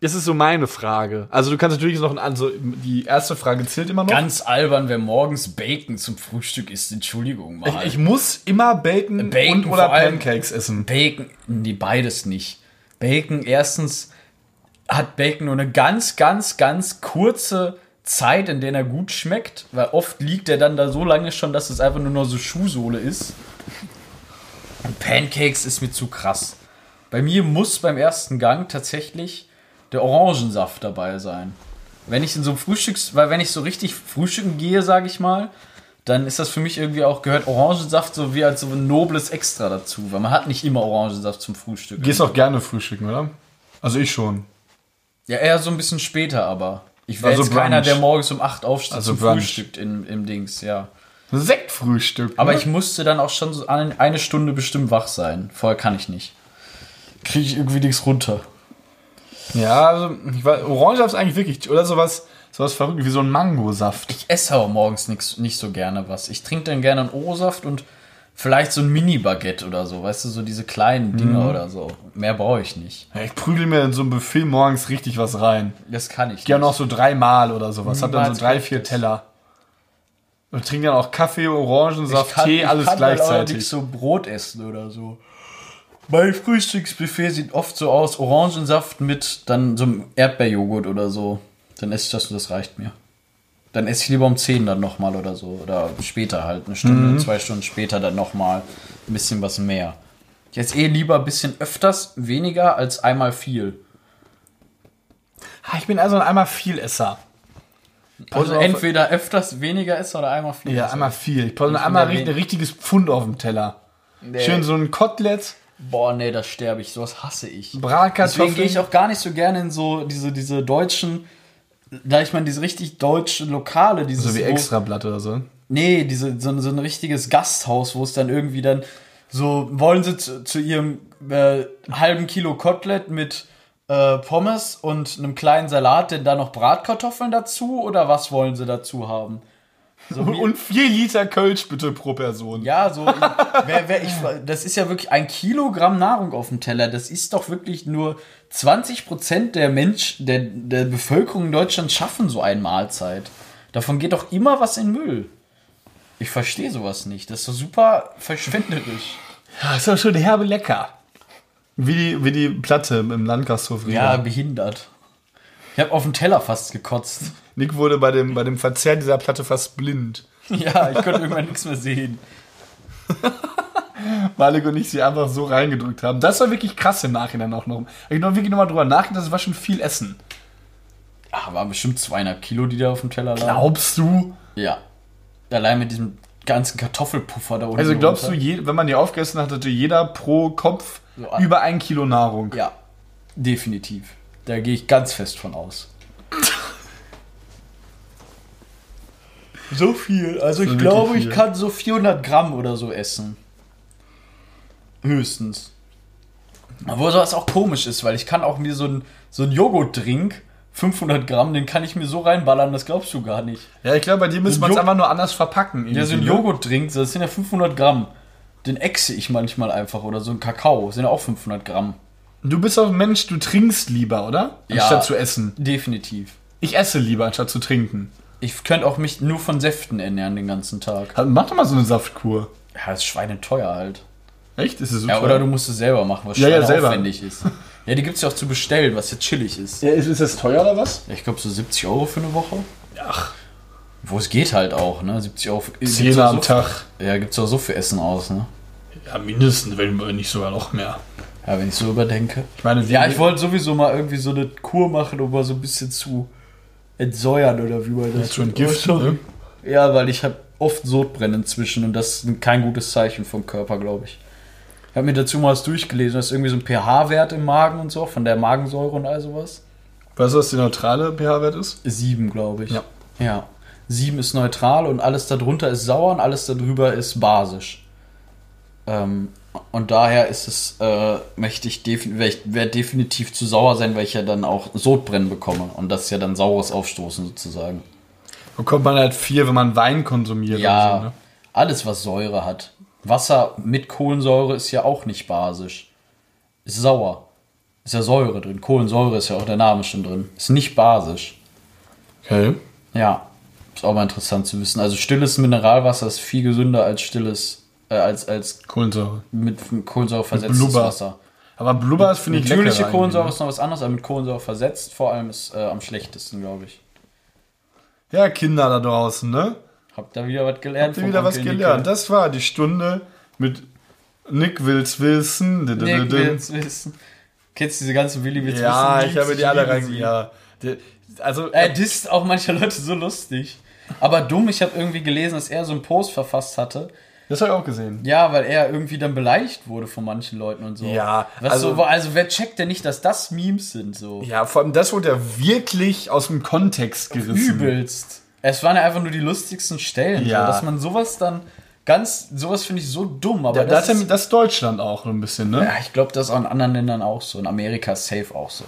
Das ist so meine Frage. Also du kannst natürlich noch ein, also die erste Frage zählt immer noch. Ganz albern, wer morgens Bacon zum Frühstück isst. Entschuldigung mal. ich, ich muss immer Bacon, Bacon und oder Pancakes essen. Bacon, nee, beides nicht. Bacon, erstens hat Bacon nur eine ganz, ganz, ganz kurze Zeit, in der er gut schmeckt, weil oft liegt er dann da so lange schon, dass es einfach nur noch so Schuhsohle ist. Und Pancakes ist mir zu krass. Bei mir muss beim ersten Gang tatsächlich der Orangensaft dabei sein. Wenn ich in so einem Frühstücks, weil wenn ich so richtig frühstücken gehe, sage ich mal, dann ist das für mich irgendwie auch gehört Orangensaft so wie als so ein nobles Extra dazu, weil man hat nicht immer Orangensaft zum Frühstück. Gehst auch gerne frühstücken, oder? Also ich schon. Ja, eher so ein bisschen später, aber ich wäre Also jetzt keiner, der morgens um 8 aufsteht Also zum Brunch. Frühstück im, im Dings, ja. Sektfrühstück. Aber ne? ich musste dann auch schon so eine, eine Stunde bestimmt wach sein. Vorher kann ich nicht. Kriege ich irgendwie nichts runter. Ja, also ich weiß, Orangensaft ist eigentlich wirklich oder sowas, sowas verrückt wie so ein Mangosaft. Ich esse aber morgens nix, nicht so gerne was. Ich trinke dann gerne einen O-Saft und vielleicht so ein Mini-Baguette oder so. Weißt du, so diese kleinen Dinger Mhm. oder so. Mehr brauche ich nicht. Ja, ich prügel mir in so ein Buffet morgens richtig was rein. Das kann ich. Gerne auch so dreimal oder sowas. Hab dann so drei, vier. Teller. Und trinke dann auch Kaffee, Orangensaft, Tee, alles allerdings gleichzeitig. so Brot essen oder so. Mein Frühstücksbuffet sieht oft so aus, Orangensaft mit dann so einem Erdbeerjoghurt oder so. Dann esse ich das und das reicht mir. Dann esse ich lieber um 10 dann nochmal oder so. Oder später halt, eine Stunde, Mhm. zwei Stunden später dann nochmal ein bisschen was mehr. Ich esse eh lieber ein bisschen öfters weniger als einmal viel. Ich bin also ein einmal Vielesser. Also auf- entweder öfters weniger esse oder einmal viel. Ja, esse. einmal viel. Ich brauche einmal ein richtiges Pfund auf dem Teller. Schön so ein Kotelett, Boah, nee, das sterbe ich. Sowas hasse ich. Deswegen Bratkartoffeln. gehe ich auch gar nicht so gerne in so diese, diese deutschen, da ich meine, diese richtig deutschen Lokale, dieses so wie wo- Extrablatt oder so. Nee, diese, so, so ein richtiges Gasthaus, wo es dann irgendwie dann so, wollen sie zu, zu ihrem äh, halben Kilo Kotelett mit äh, Pommes und einem kleinen Salat, denn da noch Bratkartoffeln dazu oder was wollen sie dazu haben? So wie, Und vier Liter Kölsch bitte pro Person. ja, so, wer, wer ich, das ist ja wirklich ein Kilogramm Nahrung auf dem Teller. Das ist doch wirklich nur 20% der Mensch, der, der Bevölkerung in Deutschland schaffen so eine Mahlzeit. Davon geht doch immer was in Müll. Ich verstehe sowas nicht. Das ist doch super verschwenderisch. Ja, ist doch schon herbe lecker. Wie die, wie die Platte im Landgasthof. Ja, behindert. Ich habe auf den Teller fast gekotzt. Nick wurde bei dem, bei dem Verzehr dieser Platte fast blind. [LAUGHS] Ja, ich konnte irgendwann nichts mehr sehen. [LAUGHS] Malik und ich sie einfach so reingedrückt haben. Das war wirklich krass im Nachhinein auch noch. Ich noch wirklich nochmal drüber nachgedacht, das war schon viel Essen. Ah, war bestimmt zweieinhalb Kilo, die da auf dem Teller lagen. Glaubst du? Ja. Allein mit diesem ganzen Kartoffelpuffer da unten. Also glaubst du, runter. je, wenn man die aufgegessen hat, hatte jeder pro Kopf So über ein Kilo Nahrung? Ja, definitiv. Da gehe ich ganz fest von aus. So viel. Also ich wirklich glaube, ich viel. kann so 400 Gramm oder so essen. Höchstens. Obwohl sowas auch komisch ist, weil ich kann auch mir so ein, so ein Joghurt-Drink, 500 Gramm, den kann ich mir so reinballern, das glaubst du gar nicht. Ja, ich glaube, bei dir müsste Ein man es einfach nur anders verpacken. Ja, so ein ne? Joghurt-Drink, das sind ja 500 Gramm. Den exe ich manchmal einfach. Oder so ein Kakao, sind ja auch 500 Gramm. Du bist auch ein Mensch, du trinkst lieber, oder? Ja. Anstatt zu essen. Definitiv. Ich esse lieber, anstatt zu trinken. Ich könnte auch mich nur von Säften ernähren den ganzen Tag. Mach doch mal so eine Saftkur. Ja, das ist schweineteuer halt. Echt? Ist es so Ja, oder du musst es selber machen, was Ja, ja, selber. aufwendig ist. Ja, die gibt's ja auch zu bestellen, was ja chillig ist. Ja, ist, ist das teuer oder was? Ja, ich glaube so 70 Euro für eine Woche. Ach. Wo es geht halt auch, ne? 70 Euro. Für, gibt's Zehner auch am so, Tag. Ja, gibt's auch so für Essen aus, ne? Ja, mindestens, wenn nicht sogar noch mehr. Ja, wenn ich so überdenke. Ich meine, wie, Ja, ich wollte sowieso mal irgendwie so eine Kur machen, um mal so ein bisschen zu entsäuern oder wie man das zu entgiften, ne? Ja, weil ich habe oft Sodbrennen inzwischen und das ist kein gutes Zeichen vom Körper, glaube ich. Ich habe mir dazu mal was durchgelesen, das ist irgendwie so ein pH-Wert im Magen und so, von der Magensäure und all sowas. Weißt du, was der neutrale pH-Wert ist? Sieben, glaube ich. Ja. Ja. Sieben ist neutral und alles darunter ist sauer und alles darüber ist basisch. Ähm, und daher ist es, äh, möchte ich defin werd definitiv zu sauer sein, weil ich ja dann auch Sodbrennen bekomme. Und das ist ja dann saures Aufstoßen sozusagen. Bekommt man halt viel, wenn man Wein konsumiert. Ja, so, ne? alles was Säure hat. Wasser mit Kohlensäure ist ja auch nicht basisch. Ist sauer. Ist ja Säure drin. Kohlensäure ist ja auch der Name schon drin. Ist nicht basisch. Okay. Ja, ist auch mal interessant zu wissen. Also stilles Mineralwasser ist viel gesünder als stilles, äh, als, als Kohlensäure. mit Kohlensäure versetztes Blubber. Wasser. Aber Blubber ist, finde ich, Natürliche Kohlensäure irgendwie, ist noch was anderes, aber mit Kohlensäure versetzt vor allem ist äh, am schlechtesten, glaube ich. ne? Ja, Kinder da draußen, ne? Habt ihr wieder was gelernt? Habt ihr wieder was gelernt? Das war die Stunde mit Nick will's wissen. Nick will's wissen. Kennst du diese ganzen Willi will's Ja, wissen? ich habe die alle rein. Ja. Also, Er disst auch manche Leute so lustig. Aber dumm, ich habe irgendwie gelesen, dass er so einen Post verfasst hatte. das habe ich auch gesehen. Ja, weil er irgendwie dann beleidigt wurde von manchen Leuten und so. Ja, Was also- also, so, also wer checkt denn nicht, dass das Memes sind so? Ja, vor allem das wurde ja wirklich aus dem Kontext gerissen. Übelst. Es waren ja einfach nur die lustigsten Stellen. Ja. So, dass man sowas dann ganz, sowas finde ich so dumm. Aber Ja, das, das, ist, das ist Deutschland auch so ein bisschen, ne? ja, ich glaube, das ist auch in anderen Ländern auch so. In Amerika ist safe auch so.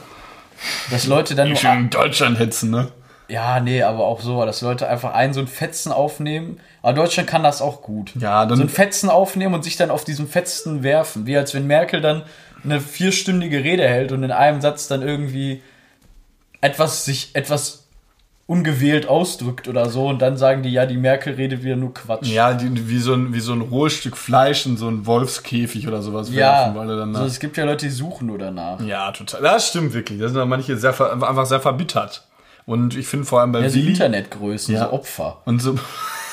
Dass Leute dann nur Schön in Deutschland hetzen, ne? Ja, nee, aber auch so, dass Leute einfach einen so ein Fetzen aufnehmen. Aber Deutschland kann das auch gut. Ja, dann- so ein Fetzen aufnehmen und sich dann auf diesem Fetzen werfen. Wie als wenn Merkel dann eine vierstündige Rede hält und in einem Satz dann irgendwie etwas sich etwas ungewählt ausdrückt oder so und dann sagen die, ja, die Merkel redet wieder nur Quatsch. Ja, die, wie, so ein, wie so ein rohes Stück Fleisch in so einen Wolfskäfig oder sowas ja. werfen, weil er dann so, es gibt ja Leute, die suchen nur danach. Ja, total. Das stimmt wirklich. Da sind dann manche sehr, einfach sehr verbittert. Und ich finde vor allem bei Ja, so Internetgrößen, Ja. so Opfer. und so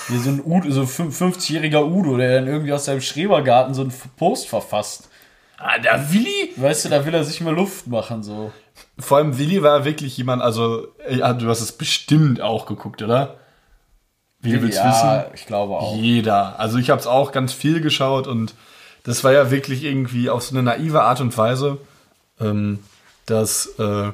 Wie so ein Udo, so 50-jähriger Udo, der dann irgendwie aus seinem Schrebergarten so einen Post verfasst. Ah, der Willi? Weißt du, da will er sich mal Luft machen, so. Vor allem Willi war wirklich jemand, also ja, du hast es bestimmt auch geguckt, oder? Wie willst du ja, wissen? ich glaube auch. Jeder. Also ich habe es auch ganz viel geschaut und das war ja wirklich irgendwie auf so eine naive Art und Weise, ähm, dass äh,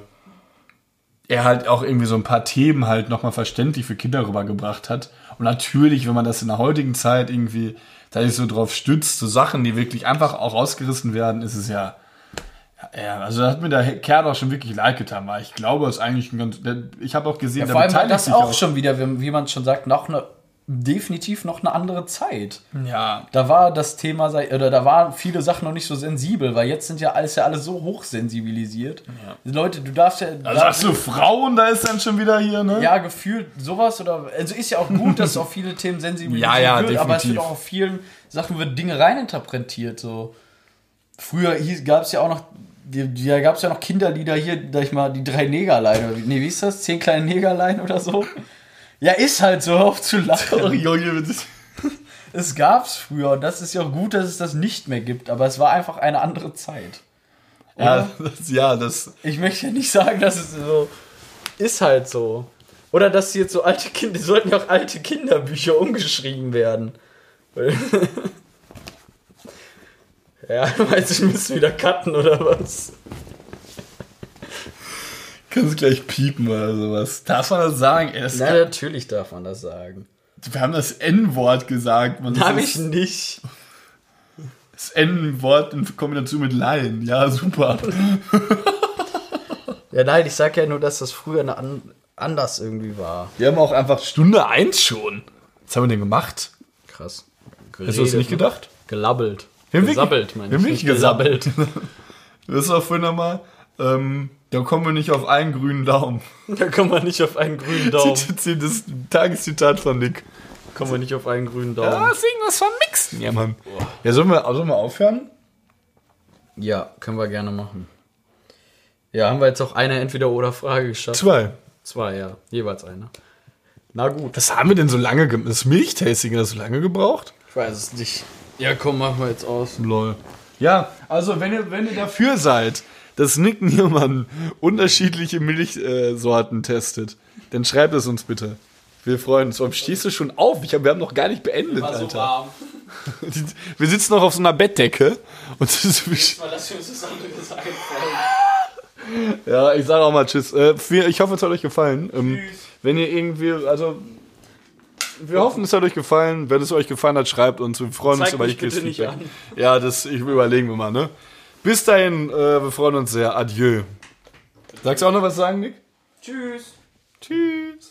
er halt auch irgendwie so ein paar Themen halt nochmal verständlich für Kinder rübergebracht hat. Und natürlich, wenn man das in der heutigen Zeit irgendwie da sich so drauf stützt, so Sachen, die wirklich einfach auch rausgerissen werden, ist es ja. Ja, also da hat mir der Kerl auch schon wirklich leid getan, weil ich glaube, es ist eigentlich ein ganz. Ich habe auch gesehen, Ja, vor allem war das sich auch schon wieder, wie man schon sagt, noch eine, definitiv noch eine andere Zeit. Ja, Da war das Thema, oder da waren viele Sachen noch nicht so sensibel, weil jetzt sind ja alles ja alle so hochsensibilisiert. Leute, du darfst ja. Da sagst du Frauen, da ist dann schon wieder hier, ne? Ja, gefühlt sowas oder. Also ist ja auch gut, dass auf viele Themen sensibilisiert Ja, ja, wird, aber es definitiv. wird auch auf vielen Sachen wird Dinge reininterpretiert. So. Früher gab es ja auch noch. Da gab es ja noch Kinderlieder hier, sag ich mal, die drei Negerlein. Nee, wie ist das? Zehn kleine Negerlein oder so? Ja, ist halt so, hör auf zu lachen. [LAUGHS] Das- [LAUGHS] Es gab's früher und das ist ja auch gut, dass es das nicht mehr gibt, aber es war einfach eine andere Zeit. ja, [LAUGHS] das, ja, das. Ich möchte ja nicht sagen, dass es so ist halt so. Oder dass jetzt so alte Kinder, sollten ja auch alte Kinderbücher umgeschrieben werden. Ja, [LAUGHS] weiß ich, müssen wieder cutten oder was? Kannst gleich piepen oder sowas. Darf man das sagen? Ey, das Na, natürlich darf man das sagen. wir haben das N-Wort gesagt. Man. Das Hab ich nicht. das N-Wort in Kombination mit Laien. Ja, super. [LAUGHS] Ja, nein, ich sag ja nur, dass das früher eine an anders irgendwie war. Wir haben auch einfach Stunde 1 schon. Was haben wir denn gemacht? Krass. Hast du das nicht gedacht? Gelabbelt. Wir haben Gesabbelt, meine wir haben ich. nicht gesabbelt. Das war vorhin nochmal. Ähm, da kommen wir nicht auf einen grünen Daumen. [LAUGHS] da kommen wir nicht auf einen grünen Daumen. Das Tageszitat von Nick. kommen wir nicht auf einen grünen Daumen. Ja, ist irgendwas von Mixen. Ja, Mann. Ja, sollen wir, sollen wir aufhören? Ja, können wir gerne machen. Ja, haben wir jetzt auch eine Entweder-Oder-Frage geschafft? Zwei. Zwei, ja. Jeweils eine. Na gut. Was haben wir denn so lange gemacht? Das Milchtasting hat so lange gebraucht? Ich weiß es nicht. Ja, komm, machen wir jetzt aus. Lol. Ja, also wenn ihr, wenn ihr dafür seid, dass Nick Niermann unterschiedliche Milchsorten testet, dann schreibt es uns bitte. Wir freuen uns. Warum stehst du schon auf? Ich hab, wir haben noch gar nicht beendet, Alter. warm. [LAUGHS] Wir sitzen noch auf so einer Bettdecke. Und das ist Lass uns das. Ja, ich sage auch mal Tschüss. Äh, ich hoffe, es hat euch gefallen. Ähm, wenn ihr irgendwie, also, wir hoffen, es hat euch gefallen. Wenn es euch gefallen hat, schreibt uns. Wir freuen uns Zeigt über nicht Feedback. an. Ja, das ich, überlegen wir mal, ne? Bis dahin, äh, wir freuen uns sehr. Adieu. Sagst du auch noch was sagen, Nick? Tschüss. Tschüss.